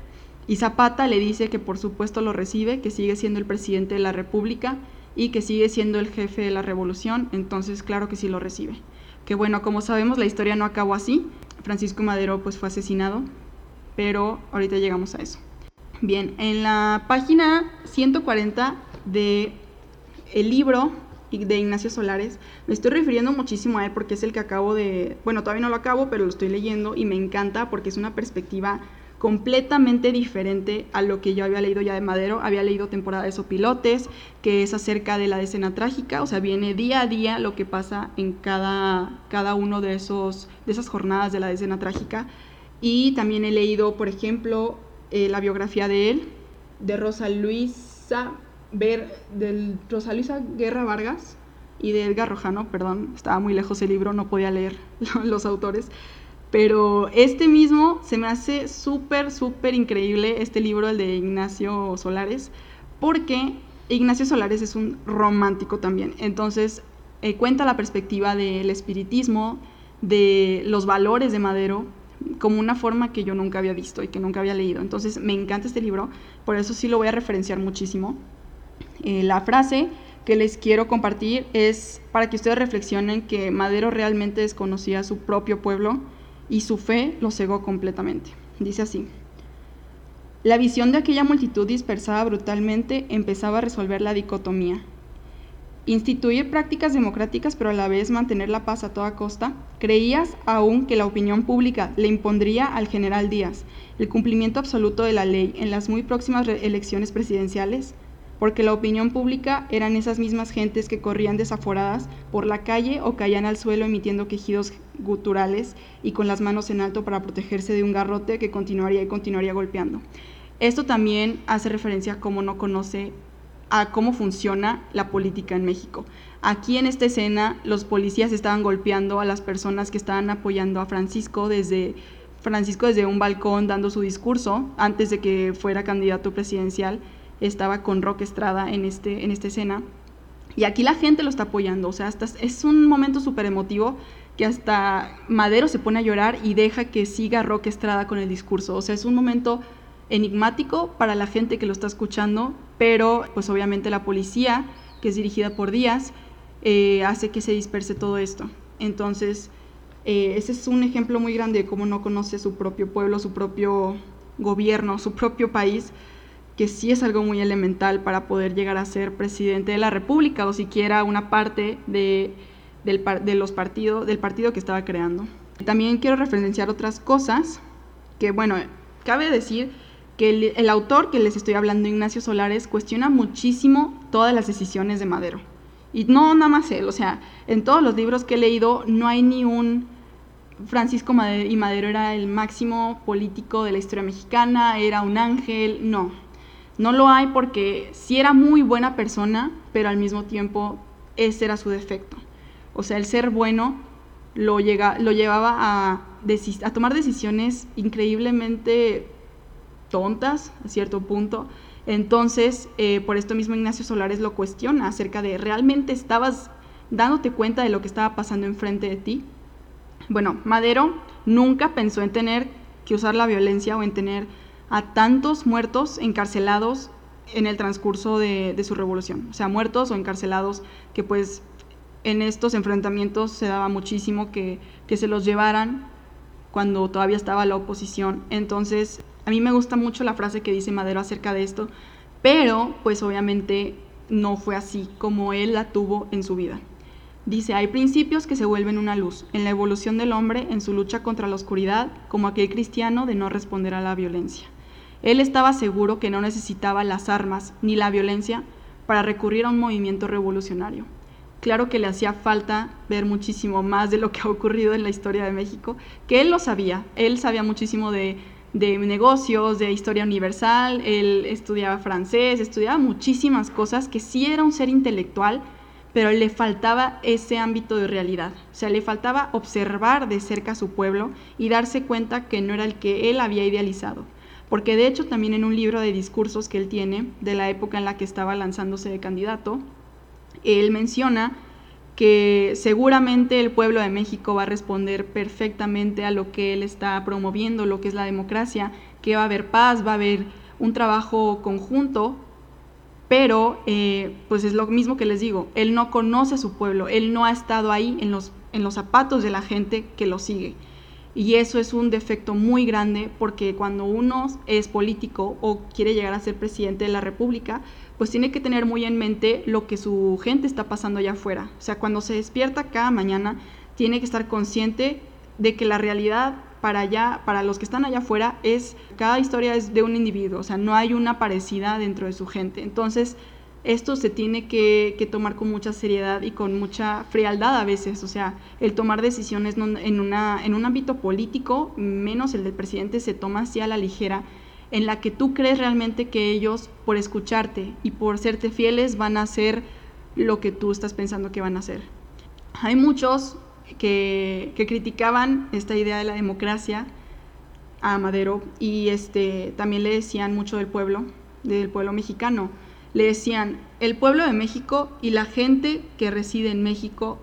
Y Zapata le dice que por supuesto lo recibe, que sigue siendo el presidente de la República y que sigue siendo el jefe de la revolución, entonces claro que sí lo recibe. Que bueno, como sabemos la historia no acabó así, Francisco Madero pues fue asesinado, pero ahorita llegamos a eso. Bien, en la página 140 de el libro de Ignacio Solares, me estoy refiriendo muchísimo a él porque es el que acabo de, bueno, todavía no lo acabo, pero lo estoy leyendo y me encanta porque es una perspectiva completamente diferente a lo que yo había leído ya de Madero. Había leído Temporada de Sopilotes, que es acerca de la decena trágica, o sea, viene día a día lo que pasa en cada, cada uno de, esos, de esas jornadas de la decena trágica. Y también he leído, por ejemplo, eh, la biografía de él, de Rosa Luisa, Ver, del Rosa Luisa Guerra Vargas y de Edgar Rojano, perdón, estaba muy lejos el libro, no podía leer los autores, pero este mismo se me hace súper, súper increíble, este libro, el de Ignacio Solares, porque Ignacio Solares es un romántico también, entonces eh, cuenta la perspectiva del espiritismo, de los valores de Madero, como una forma que yo nunca había visto y que nunca había leído. Entonces me encanta este libro, por eso sí lo voy a referenciar muchísimo. Eh, la frase que les quiero compartir es para que ustedes reflexionen que Madero realmente desconocía su propio pueblo y su fe lo cegó completamente. Dice así, La visión de aquella multitud dispersada brutalmente empezaba a resolver la dicotomía. Instituir prácticas democráticas pero a la vez mantener la paz a toda costa. ¿Creías aún que la opinión pública le impondría al general Díaz el cumplimiento absoluto de la ley en las muy próximas elecciones presidenciales? Porque la opinión pública eran esas mismas gentes que corrían desaforadas por la calle o caían al suelo emitiendo quejidos guturales y con las manos en alto para protegerse de un garrote que continuaría y continuaría golpeando. Esto también hace referencia a cómo no conoce a cómo funciona la política en México. Aquí en esta escena los policías estaban golpeando a las personas que estaban apoyando a Francisco desde Francisco desde un balcón dando su discurso antes de que fuera candidato presidencial estaba con Rock Estrada en, este, en esta escena. Y aquí la gente lo está apoyando, o sea, hasta es un momento súper emotivo que hasta Madero se pone a llorar y deja que siga Rock Estrada con el discurso. O sea, es un momento enigmático para la gente que lo está escuchando, pero pues obviamente la policía, que es dirigida por Díaz, eh, hace que se disperse todo esto. Entonces, eh, ese es un ejemplo muy grande de cómo no conoce su propio pueblo, su propio gobierno, su propio país, que sí es algo muy elemental para poder llegar a ser presidente de la República o siquiera una parte de, del, de los partidos, del partido que estaba creando. También quiero referenciar otras cosas que, bueno, cabe decir que el, el, autor que les estoy hablando, Ignacio Solares, cuestiona muchísimo todas las decisiones de Madero. Y no nada más él, o sea, en todos los libros que he leído no hay ni un Francisco Madero, y Madero era el máximo político de la historia mexicana, era un ángel, no. No lo hay porque sí era muy buena persona, pero al mismo tiempo ese era su defecto. O sea, el ser bueno lo, llega, lo llevaba a, tomar decisiones increíblemente tontas a cierto punto. Entonces, eh, por esto mismo Ignacio Solares lo cuestiona acerca de, ¿realmente estabas dándote cuenta de lo que estaba pasando enfrente de ti? Bueno, Madero nunca pensó en tener que usar la violencia o en tener a tantos muertos encarcelados en el transcurso de, su revolución, o sea, muertos o encarcelados que pues en estos enfrentamientos se daba muchísimo que, que se los llevaran cuando todavía estaba la oposición. Entonces, a mí me gusta mucho la frase que dice Madero acerca de esto, pero pues obviamente no fue así como él la tuvo en su vida. Dice, hay principios que se vuelven una luz en la evolución del hombre en su lucha contra la oscuridad, como aquel cristiano de no responder a la violencia. Él estaba seguro que no necesitaba las armas ni la violencia para recurrir a un movimiento revolucionario. Claro que le hacía falta ver muchísimo más de lo que ha ocurrido en la historia de México, que él lo sabía. Él sabía muchísimo de, negocios, de historia universal, él estudiaba francés, estudiaba muchísimas cosas, que sí era un ser intelectual, pero le faltaba ese ámbito de realidad. O sea, le faltaba observar de cerca a su pueblo y darse cuenta que no era el que él había idealizado porque de hecho también en un libro de discursos que él tiene, de la época en la que estaba lanzándose de candidato, él menciona que seguramente el pueblo de México va a responder perfectamente a lo que él está promoviendo, lo que es la democracia, que va a haber paz, va a haber un trabajo conjunto, pero eh, pues es lo mismo que les digo, él no conoce a su pueblo, él no ha estado ahí en los, en los zapatos de la gente que lo sigue. Y eso es un defecto muy grande porque cuando uno es político o quiere llegar a ser presidente de la República, pues tiene que tener muy en mente lo que su gente está pasando allá afuera. O sea, cuando se despierta cada mañana, tiene que estar consciente de que la realidad para allá, para los que están allá afuera, es cada historia es de un individuo, o sea, no hay una parecida dentro de su gente. Entonces, esto se tiene que, tomar con mucha seriedad y con mucha frialdad a veces. O sea, el tomar decisiones en, una, en un ámbito político, menos el del presidente, se toma así a la ligera, en la que tú crees realmente que ellos, por escucharte y por serte fieles, van a hacer lo que tú estás pensando que van a hacer. Hay muchos que, que criticaban esta idea de la democracia a Madero y este, también le decían mucho del pueblo, del pueblo mexicano le decían, el pueblo de México y la gente que reside en México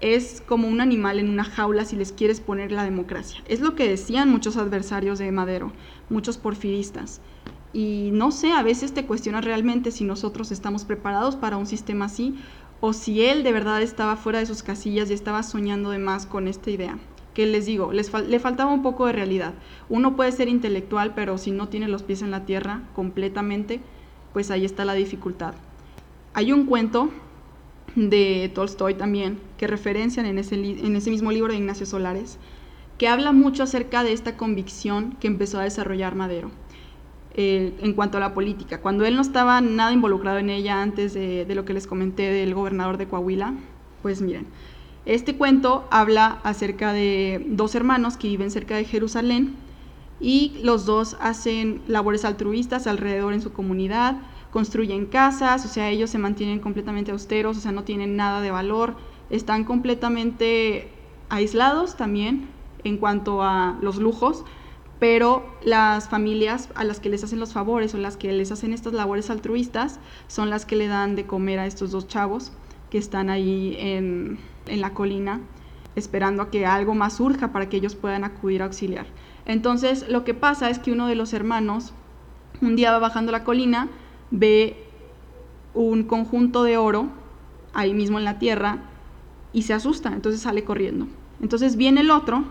es como un animal en una jaula si les quieres poner la democracia. Es lo que decían muchos adversarios de Madero, muchos porfiristas. Y no sé, a veces te cuestionas realmente si nosotros estamos preparados para un sistema así o si él de verdad estaba fuera de sus casillas y estaba soñando de más con esta idea. que les digo, les le faltaba un poco de realidad. Uno puede ser intelectual, pero si no tiene los pies en la tierra completamente, pues ahí está la dificultad. Hay un cuento de Tolstoy también, que referencian en ese, en ese mismo libro de Ignacio Solares, que habla mucho acerca de esta convicción que empezó a desarrollar Madero en cuanto a la política. Cuando él no estaba nada involucrado en ella antes de, de lo que les comenté del gobernador de Coahuila, pues miren, este cuento habla acerca de dos hermanos que viven cerca de Jerusalén y los dos hacen labores altruistas alrededor en su comunidad, construyen casas, o sea, ellos se mantienen completamente austeros, o sea, no tienen nada de valor, están completamente aislados también en cuanto a los lujos, pero las familias a las que les hacen los favores o las que les hacen estas labores altruistas son las que le dan de comer a estos dos chavos que están ahí en, la colina esperando a que algo más surja para que ellos puedan acudir a auxiliar. Entonces lo que pasa es que uno de los hermanos un día va bajando la colina, ve un conjunto de oro ahí mismo en la tierra y se asusta, entonces sale corriendo. Entonces viene el otro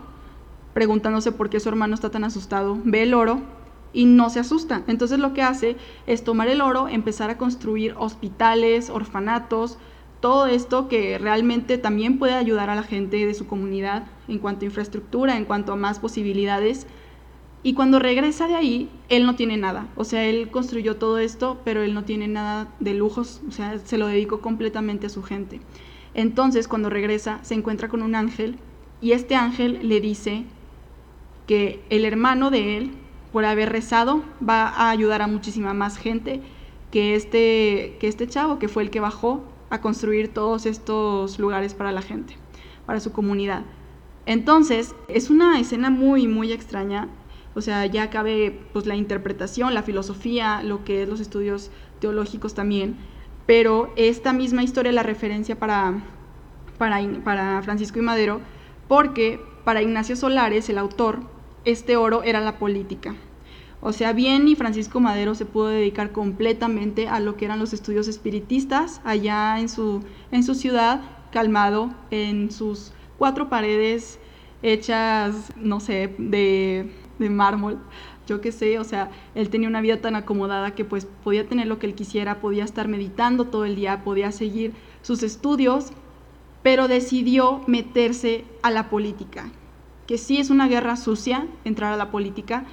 preguntándose por qué su hermano está tan asustado, ve el oro y no se asusta. Entonces lo que hace es tomar el oro, empezar a construir hospitales, orfanatos, todo esto que realmente también puede ayudar a la gente de su comunidad en cuanto a infraestructura, en cuanto a más posibilidades. Y cuando regresa de ahí, él no tiene nada. O sea, él construyó todo esto, pero él no tiene nada de lujos. O sea, se lo dedicó completamente a su gente. Entonces, cuando regresa, se encuentra con un ángel y este ángel le dice que el hermano de él, por haber rezado, va a ayudar a muchísima más gente que este, que este chavo, que fue el que bajó a construir todos estos lugares para la gente, para su comunidad. Entonces, es una escena muy, muy extraña. O sea, ya cabe pues, la interpretación, la filosofía, lo que es los estudios teológicos también. Pero esta misma historia la referencia para, para, para Francisco y Madero, porque para Ignacio Solares, el autor, este oro era la política. O sea, bien y Francisco Madero se pudo dedicar completamente a lo que eran los estudios espiritistas allá en su, en su ciudad, calmado, en sus cuatro paredes hechas, no sé, de, de mármol, yo qué sé, o sea, él tenía una vida tan acomodada que pues podía tener lo que él quisiera, podía estar meditando todo el día, podía seguir sus estudios, pero decidió meterse a la política. Que sí es una guerra sucia entrar a la política,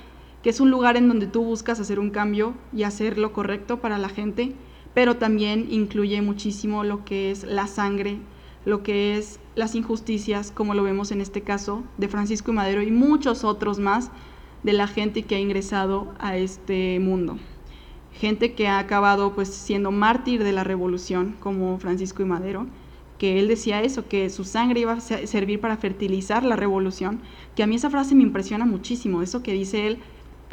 que es un lugar en donde tú buscas hacer un cambio y hacer lo correcto para la gente, pero también incluye muchísimo lo que es la sangre, lo que es las injusticias, como lo vemos en este caso de Francisco y Madero y muchos otros más de la gente que ha ingresado a este mundo. Gente que ha acabado pues siendo mártir de la revolución, como Francisco y Madero, que él decía eso, que su sangre iba a servir para fertilizar la revolución, que a mí esa frase me impresiona muchísimo, eso que dice él,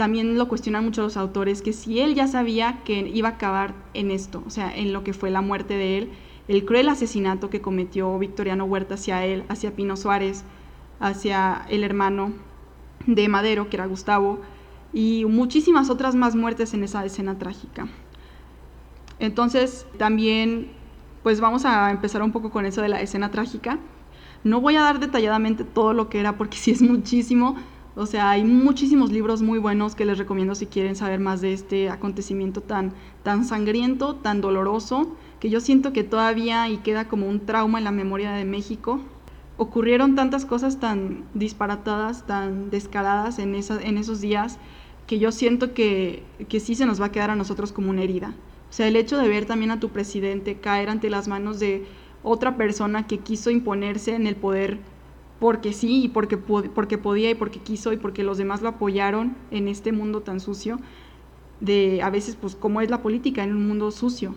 también lo cuestionan muchos los autores, que si él ya sabía que iba a acabar en esto, o sea, en lo que fue la muerte de él, el cruel asesinato que cometió Victoriano Huerta hacia él, hacia Pino Suárez, hacia el hermano de Madero, que era Gustavo, y muchísimas otras más muertes en esa escena trágica. Entonces, también pues vamos a empezar un poco con eso de la escena trágica. No voy a dar detalladamente todo lo que era porque sí es muchísimo. O sea, hay muchísimos libros muy buenos que les recomiendo si quieren saber más de este acontecimiento tan, tan sangriento, tan doloroso, que yo siento que todavía y queda como un trauma en la memoria de México. Ocurrieron tantas cosas tan disparatadas, tan descaradas en, en esos días, que yo siento que, que sí se nos va a quedar a nosotros como una herida. O sea, el hecho de ver también a tu presidente caer ante las manos de otra persona que quiso imponerse en el poder porque sí y porque, porque podía y porque quiso y porque los demás lo apoyaron en este mundo tan sucio, de a veces pues cómo es la política en un mundo sucio,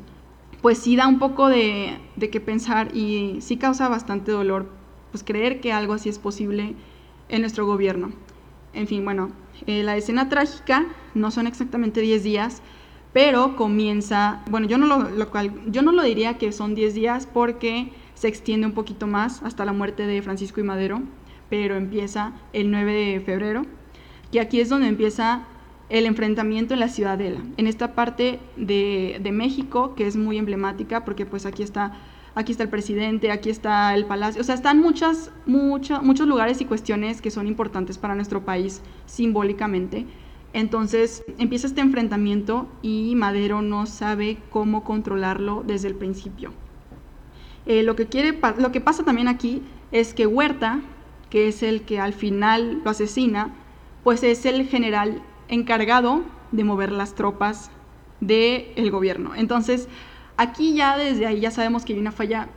pues sí da un poco de, de qué pensar y sí causa bastante dolor pues creer que algo así es posible en nuestro gobierno. En fin, bueno, eh, la escena trágica no son exactamente 10 días, pero comienza, bueno, yo no lo, yo no lo diría que son 10 días porque se extiende un poquito más hasta la muerte de Francisco y Madero, pero empieza el 9 de febrero, y aquí es donde empieza el enfrentamiento en la Ciudadela, en esta parte de, de México que es muy emblemática porque pues aquí está aquí está el presidente, aquí está el palacio, o sea, están muchas, muchos lugares y cuestiones que son importantes para nuestro país simbólicamente. Entonces empieza este enfrentamiento y Madero no sabe cómo controlarlo desde el principio. Eh, lo, que quiere, lo que pasa también aquí es que Huerta, que es el que al final lo asesina, pues es el general encargado de mover las tropas del gobierno. Entonces, aquí ya desde ahí ya sabemos que hay una falla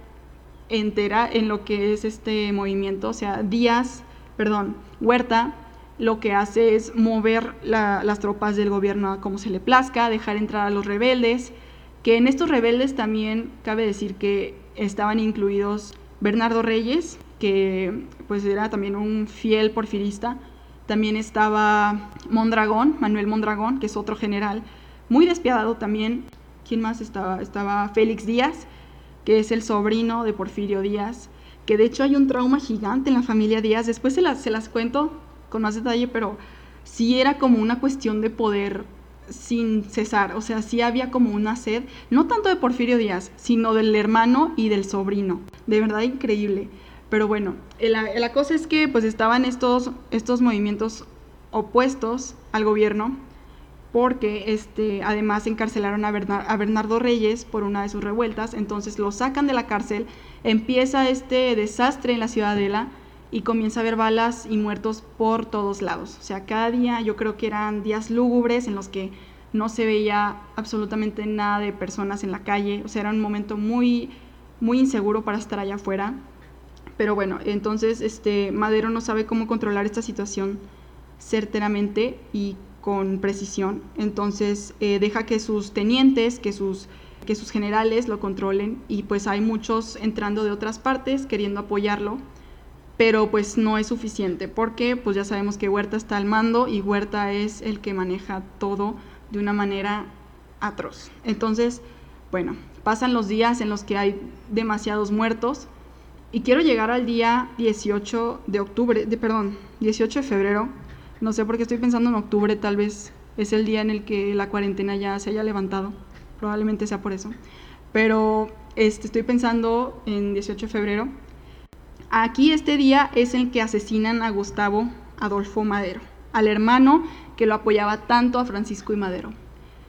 entera en lo que es este movimiento, o sea, Díaz, perdón, Huerta lo que hace es mover las tropas del gobierno a como se le plazca, dejar entrar a los rebeldes, que en estos rebeldes también cabe decir que estaban incluidos Bernardo Reyes, que pues era también un fiel porfirista, también estaba Mondragón, Manuel Mondragón, que es otro general, muy despiadado también. ¿Quién más estaba? Estaba Félix Díaz, que es el sobrino de Porfirio Díaz, que de hecho hay un trauma gigante en la familia Díaz. Después se las, se las cuento con más detalle, pero sí era como una cuestión de poder sin cesar, o sea, sí había como una sed, no tanto de Porfirio Díaz, sino del hermano y del sobrino, de verdad increíble. Pero bueno, la, cosa es que pues estaban estos, estos movimientos opuestos al gobierno, porque este, además encarcelaron a, a, Bernardo Reyes por una de sus revueltas, entonces lo sacan de la cárcel, empieza este desastre en la ciudadela, y comienza a haber balas y muertos por todos lados. O sea, cada día yo creo que eran días lúgubres en los que no se veía absolutamente nada de personas en la calle. O sea, era un momento muy, muy inseguro para estar allá afuera. Pero bueno, entonces este, Madero no sabe cómo controlar esta situación certeramente y con precisión. Entonces eh, deja que sus tenientes, que sus, que sus generales lo controlen y pues hay muchos entrando de otras partes queriendo apoyarlo pero pues no es suficiente porque pues ya sabemos que Huerta está al mando y Huerta es el que maneja todo de una manera atroz. Entonces, bueno, pasan los días en los que hay demasiados muertos y quiero llegar al día 18 de octubre, de, perdón, 18 de febrero. No sé por qué estoy pensando en octubre, tal vez es el día en el que la cuarentena ya se haya levantado, probablemente sea por eso. Pero este, estoy pensando en 18 de febrero Aquí este día es el que asesinan a Gustavo Adolfo Madero, al hermano que lo apoyaba tanto a Francisco y Madero.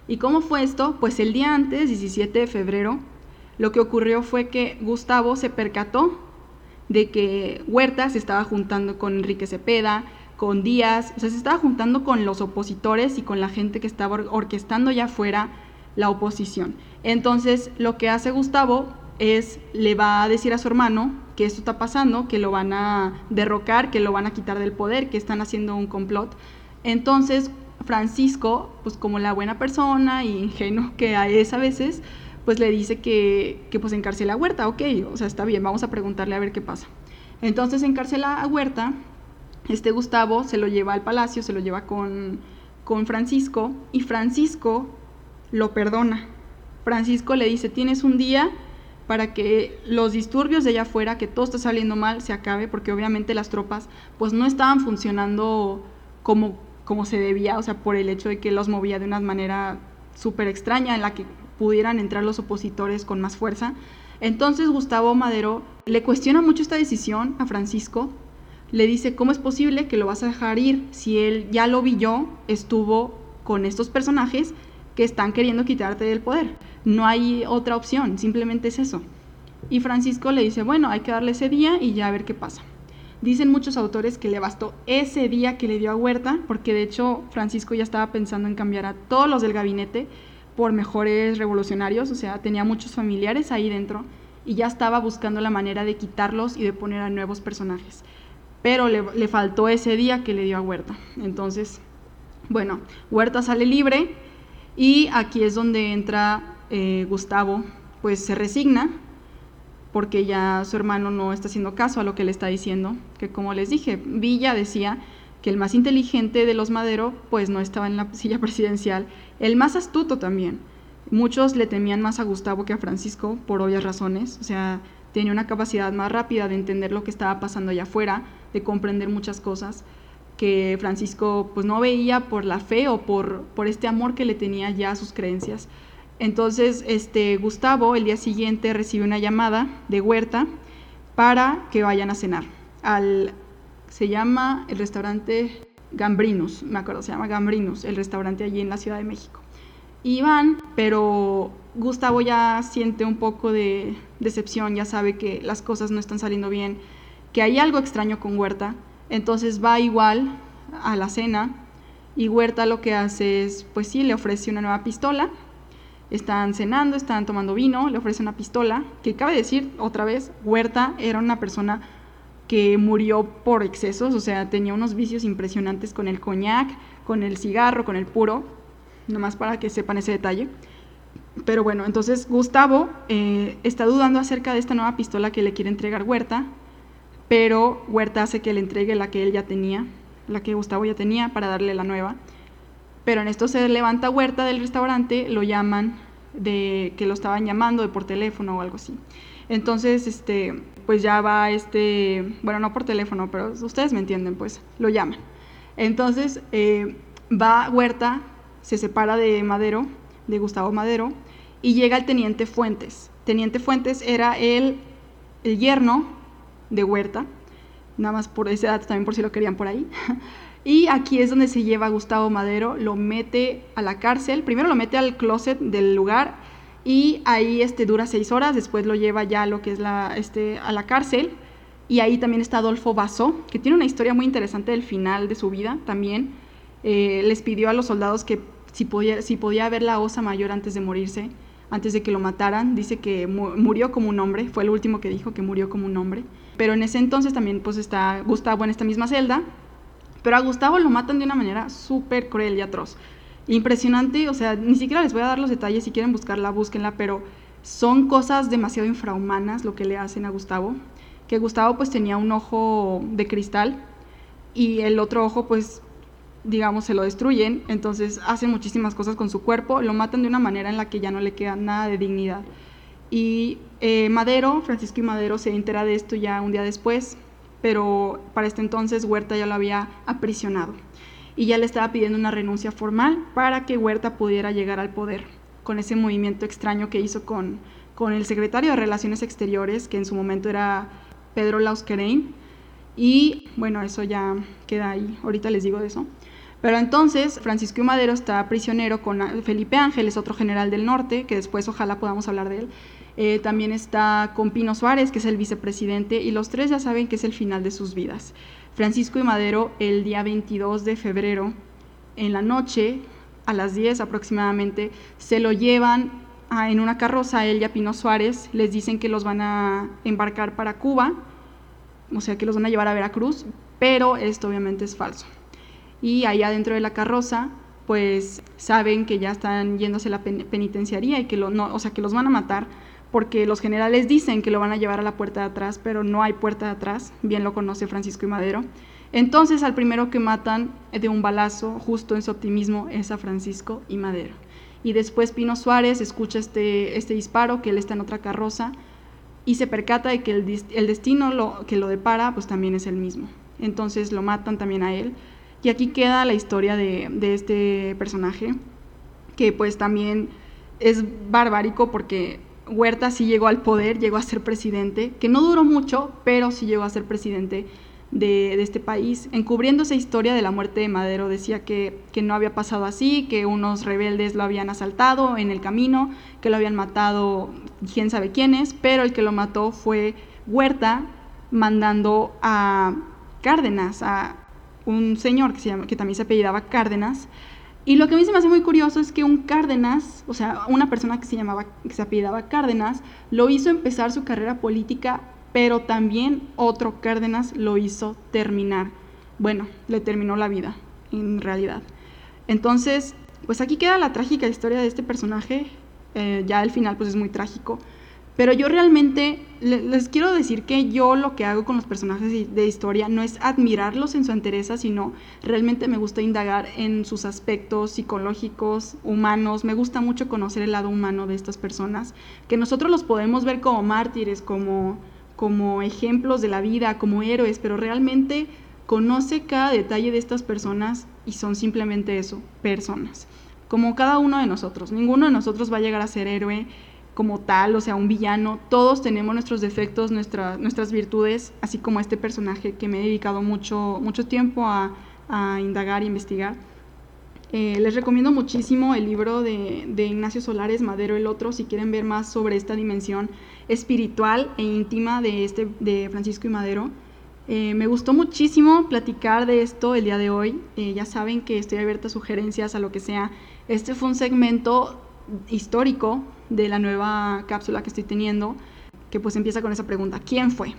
¿Y cómo fue esto? Pues el día antes, 17 de febrero, lo que ocurrió fue que Gustavo se percató de que Huerta se estaba juntando con Enrique Cepeda, con Díaz, o sea, se estaba juntando con los opositores y con la gente que estaba orquestando ya fuera la oposición. Entonces, lo que hace Gustavo es, le va a decir a su hermano que esto está pasando, que lo van a derrocar, que lo van a quitar del poder, que están haciendo un complot. Entonces, Francisco, pues como la buena persona y ingenuo que es a veces, pues le dice que, que pues encarcela a Huerta, ok, o sea, está bien, vamos a preguntarle a ver qué pasa. Entonces encarcela a Huerta, este Gustavo se lo lleva al palacio, se lo lleva con, con Francisco y Francisco lo perdona. Francisco le dice, tienes un día para que los disturbios de allá afuera, que todo está saliendo mal, se acabe, porque obviamente las tropas pues no estaban funcionando como, como se debía, o sea, por el hecho de que los movía de una manera súper extraña en la que pudieran entrar los opositores con más fuerza. Entonces Gustavo Madero le cuestiona mucho esta decisión a Francisco, le dice, ¿cómo es posible que lo vas a dejar ir si él ya lo yo, estuvo con estos personajes que están queriendo quitarte del poder? no hay otra opción, simplemente es eso. Y Francisco le dice, bueno, hay que darle ese día y ya a ver qué pasa. Dicen muchos autores que le bastó ese día que le dio a Huerta, porque de hecho Francisco ya estaba pensando en cambiar a todos los del gabinete por mejores revolucionarios, o sea, tenía muchos familiares ahí dentro y ya estaba buscando la manera de quitarlos y de poner a nuevos personajes. Pero le, le faltó ese día que le dio a Huerta. Entonces, bueno, Huerta sale libre y aquí es donde entra eh, Gustavo pues se resigna porque ya su hermano no está haciendo caso a lo que le está diciendo, que como les dije, Villa decía que el más inteligente de los Madero pues no estaba en la silla presidencial, el más astuto también. Muchos le temían más a Gustavo que a Francisco por obvias razones, o sea, tenía una capacidad más rápida de entender lo que estaba pasando allá afuera, de comprender muchas cosas que Francisco pues no veía por la fe o por, por este amor que le tenía ya a sus creencias. Entonces, este, Gustavo el día siguiente recibe una llamada de Huerta para que vayan a cenar. Al, se llama el restaurante Gambrinus, me acuerdo, se llama Gambrinus, el restaurante allí en la Ciudad de México. Y van, pero Gustavo ya siente un poco de decepción, ya sabe que las cosas no están saliendo bien, que hay algo extraño con Huerta, entonces va igual a la cena y Huerta lo que hace es, pues sí, le ofrece una nueva pistola, están cenando, están tomando vino, le ofrece una pistola, que cabe decir otra vez, Huerta era una persona que murió por excesos, o sea, tenía unos vicios impresionantes con el coñac, con el cigarro, con el puro, nomás para que sepan ese detalle. Pero bueno, entonces Gustavo eh, está dudando acerca de esta nueva pistola que le quiere entregar Huerta, pero Huerta hace que le entregue la que él ya tenía, la que Gustavo ya tenía, para darle la nueva. Pero en esto se levanta Huerta del restaurante, lo llaman de que lo estaban llamando de por teléfono o algo así. Entonces, este, pues ya va este, bueno, no por teléfono, pero ustedes me entienden, pues lo llaman. Entonces eh, va Huerta, se separa de Madero, de Gustavo Madero, y llega el teniente Fuentes. Teniente Fuentes era el, el yerno de Huerta, nada más por ese dato también por si lo querían por ahí. Y aquí es donde se lleva a Gustavo Madero, lo mete a la cárcel, primero lo mete al closet del lugar y ahí este, dura seis horas, después lo lleva ya lo que es la, este, a la cárcel y ahí también está Adolfo Basso, que tiene una historia muy interesante del final de su vida también. Eh, les pidió a los soldados que si podía, si podía ver la osa mayor antes de morirse, antes de que lo mataran, dice que murió como un hombre, fue el último que dijo que murió como un hombre. Pero en ese entonces también pues está Gustavo en esta misma celda, pero a Gustavo lo matan de una manera súper cruel y atroz impresionante, o sea, ni siquiera les voy a dar los detalles, si quieren buscarla, búsquenla, pero son cosas demasiado infrahumanas lo que le hacen a Gustavo, que Gustavo pues tenía un ojo de cristal y el otro ojo pues digamos se lo destruyen, entonces hacen muchísimas cosas con su cuerpo, lo matan de una manera en la que ya no le queda nada de dignidad. Y eh, Madero, Francisco y Madero se entera de esto ya un día después, pero para este entonces Huerta ya lo había aprisionado y ya le estaba pidiendo una renuncia formal para que Huerta pudiera llegar al poder, con ese movimiento extraño que hizo con, con el secretario de Relaciones Exteriores, que en su momento era Pedro Lausquerein, y bueno, eso ya queda ahí, ahorita les digo de eso. Pero entonces Francisco Madero está prisionero con Felipe Ángeles, otro general del norte, que después ojalá podamos hablar de él. Eh, también está con Pino Suárez, que es el vicepresidente, y los tres ya saben que es el final de sus vidas. Francisco y Madero el día 22 de febrero, en la noche, a las 10 aproximadamente, se lo llevan en una carroza, él y a Pino Suárez, les dicen que los van a embarcar para Cuba, o sea que los van a llevar a Veracruz, pero esto obviamente es falso. Y allá dentro de la carroza, pues saben que ya están yéndose a la penitenciaría y que, lo, no, o sea, que los van a matar porque los generales dicen que lo van a llevar a la puerta de atrás, pero no hay puerta de atrás, bien lo conoce Francisco y Madero. Entonces al primero que matan de un balazo, justo en su optimismo, es a Francisco y Madero. Y después Pino Suárez escucha este, este disparo, que él está en otra carroza, y se percata de que el, destino lo, que lo depara, pues también es el mismo. Entonces lo matan también a él. Y aquí queda la historia de, de este personaje, que pues también es barbárico porque Huerta sí llegó al poder, llegó a ser presidente, que no duró mucho, pero sí llegó a ser presidente de, este país. Encubriendo esa historia de la muerte de Madero, decía que, no había pasado así, que unos rebeldes lo habían asaltado en el camino, que lo habían matado quién sabe quiénes, pero el que lo mató fue Huerta, mandando a Cárdenas, a un señor que, se que también se apellidaba Cárdenas, y lo que a mí se me hace muy curioso es que un Cárdenas, o sea, una persona que se llamaba, que se apellidaba Cárdenas, lo hizo empezar su carrera política, pero también otro Cárdenas lo hizo terminar. Bueno, le terminó la vida, en realidad. Entonces, pues aquí queda la trágica historia de este personaje. Eh, ya el final, pues es muy trágico. Pero yo realmente les quiero decir que yo lo que hago con los personajes de historia no es admirarlos en su entereza, sino realmente me gusta indagar en sus aspectos psicológicos, humanos. Me gusta mucho conocer el lado humano de estas personas, que nosotros los podemos ver como mártires, como, como ejemplos de la vida, como héroes, pero realmente conoce cada detalle de estas personas y son simplemente eso, personas. como cada uno de nosotros. Ninguno de nosotros va a llegar a ser héroe como tal, o sea, un villano. Todos tenemos nuestros defectos, nuestras virtudes, así como este personaje que me he dedicado mucho, mucho tiempo a, indagar e investigar. Eh, les recomiendo muchísimo el libro de, Ignacio Solares, Madero el Otro, si quieren ver más sobre esta dimensión espiritual e íntima de, este, de Francisco y Madero. Eh, me gustó muchísimo platicar de esto el día de hoy. Eh, ya saben que estoy abierta a sugerencias, a lo que sea. Este fue un segmento histórico de la nueva cápsula que estoy teniendo, que pues empieza con esa pregunta, ¿quién fue?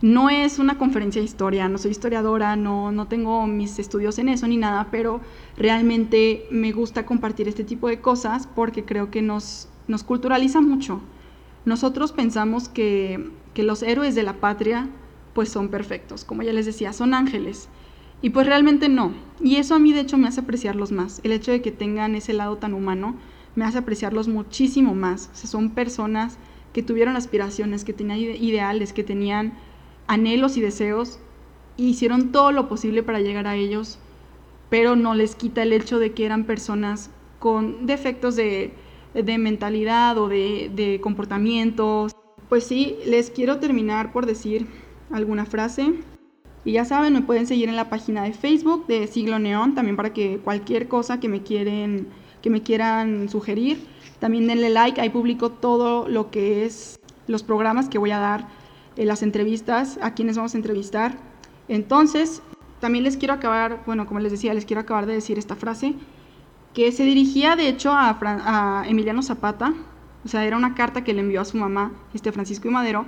No es una conferencia de historia, no soy historiadora, no, no tengo mis estudios en eso ni nada, pero realmente me gusta compartir este tipo de cosas porque creo que nos, nos culturaliza mucho. Nosotros pensamos que, que los héroes de la patria pues son perfectos, como ya les decía, son ángeles. Y pues realmente no. Y eso a mí de hecho me hace apreciarlos más. El hecho de que tengan ese lado tan humano me hace apreciarlos muchísimo más. O son personas que tuvieron aspiraciones, que tenían ideales, que tenían anhelos y deseos, y hicieron todo lo posible para llegar a ellos, pero no les quita el hecho de que eran personas con defectos de, de mentalidad o de, de comportamientos. Pues sí, les quiero terminar por decir alguna frase. Y ya saben, me pueden seguir en la página de Facebook de Siglo Neón, también para que cualquier cosa que me quieren que me quieran sugerir. También denle like, ahí publico todo lo que es los programas que voy a dar, en las entrevistas, a quienes vamos a entrevistar. Entonces, también les quiero acabar, bueno, como les decía, les quiero acabar de decir esta frase, que se dirigía de hecho a, a Emiliano Zapata, o sea, era una carta que le envió a su mamá, este Francisco y Madero,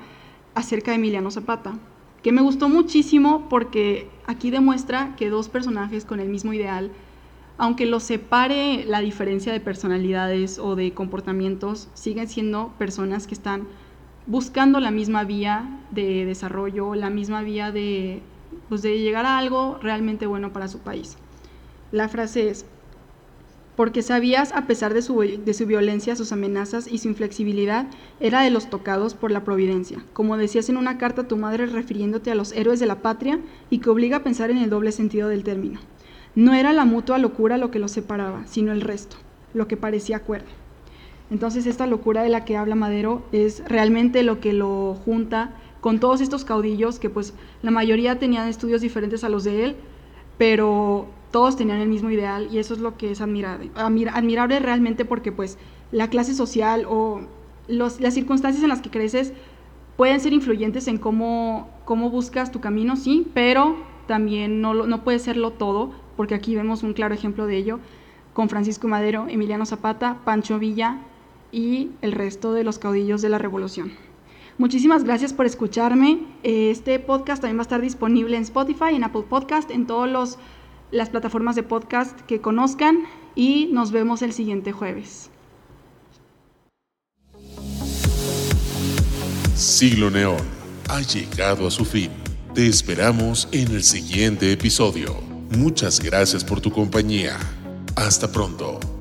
acerca de Emiliano Zapata, que me gustó muchísimo porque aquí demuestra que dos personajes con el mismo ideal aunque los separe la diferencia de personalidades o de comportamientos, siguen siendo personas que están buscando la misma vía de desarrollo, la misma vía de, pues, de llegar a algo realmente bueno para su país. La frase es, porque sabías, a pesar de su, de su, violencia, sus amenazas y su inflexibilidad, era de los tocados por la providencia, como decías en una carta a tu madre refiriéndote a los héroes de la patria y que obliga a pensar en el doble sentido del término. No era la mutua locura lo que los separaba, sino el resto, lo que parecía acuerdo. Entonces esta locura de la que habla Madero es realmente lo que lo junta con todos estos caudillos que pues la mayoría tenían estudios diferentes a los de él, pero todos tenían el mismo ideal y eso es lo que es admirable, admirable realmente porque pues la clase social o las circunstancias en las que creces pueden ser influyentes en cómo, cómo buscas tu camino, sí, pero también no, no puede serlo todo porque aquí vemos un claro ejemplo de ello con Francisco Madero, Emiliano Zapata, Pancho Villa y el resto de los caudillos de la revolución. Muchísimas gracias por escucharme. Este podcast también va a estar disponible en Spotify, en Apple Podcast, en todas las plataformas de podcast que conozcan y nos vemos el siguiente jueves. Siglo Neón ha llegado a su fin. Te esperamos en el siguiente episodio. Muchas gracias por tu compañía. Hasta pronto.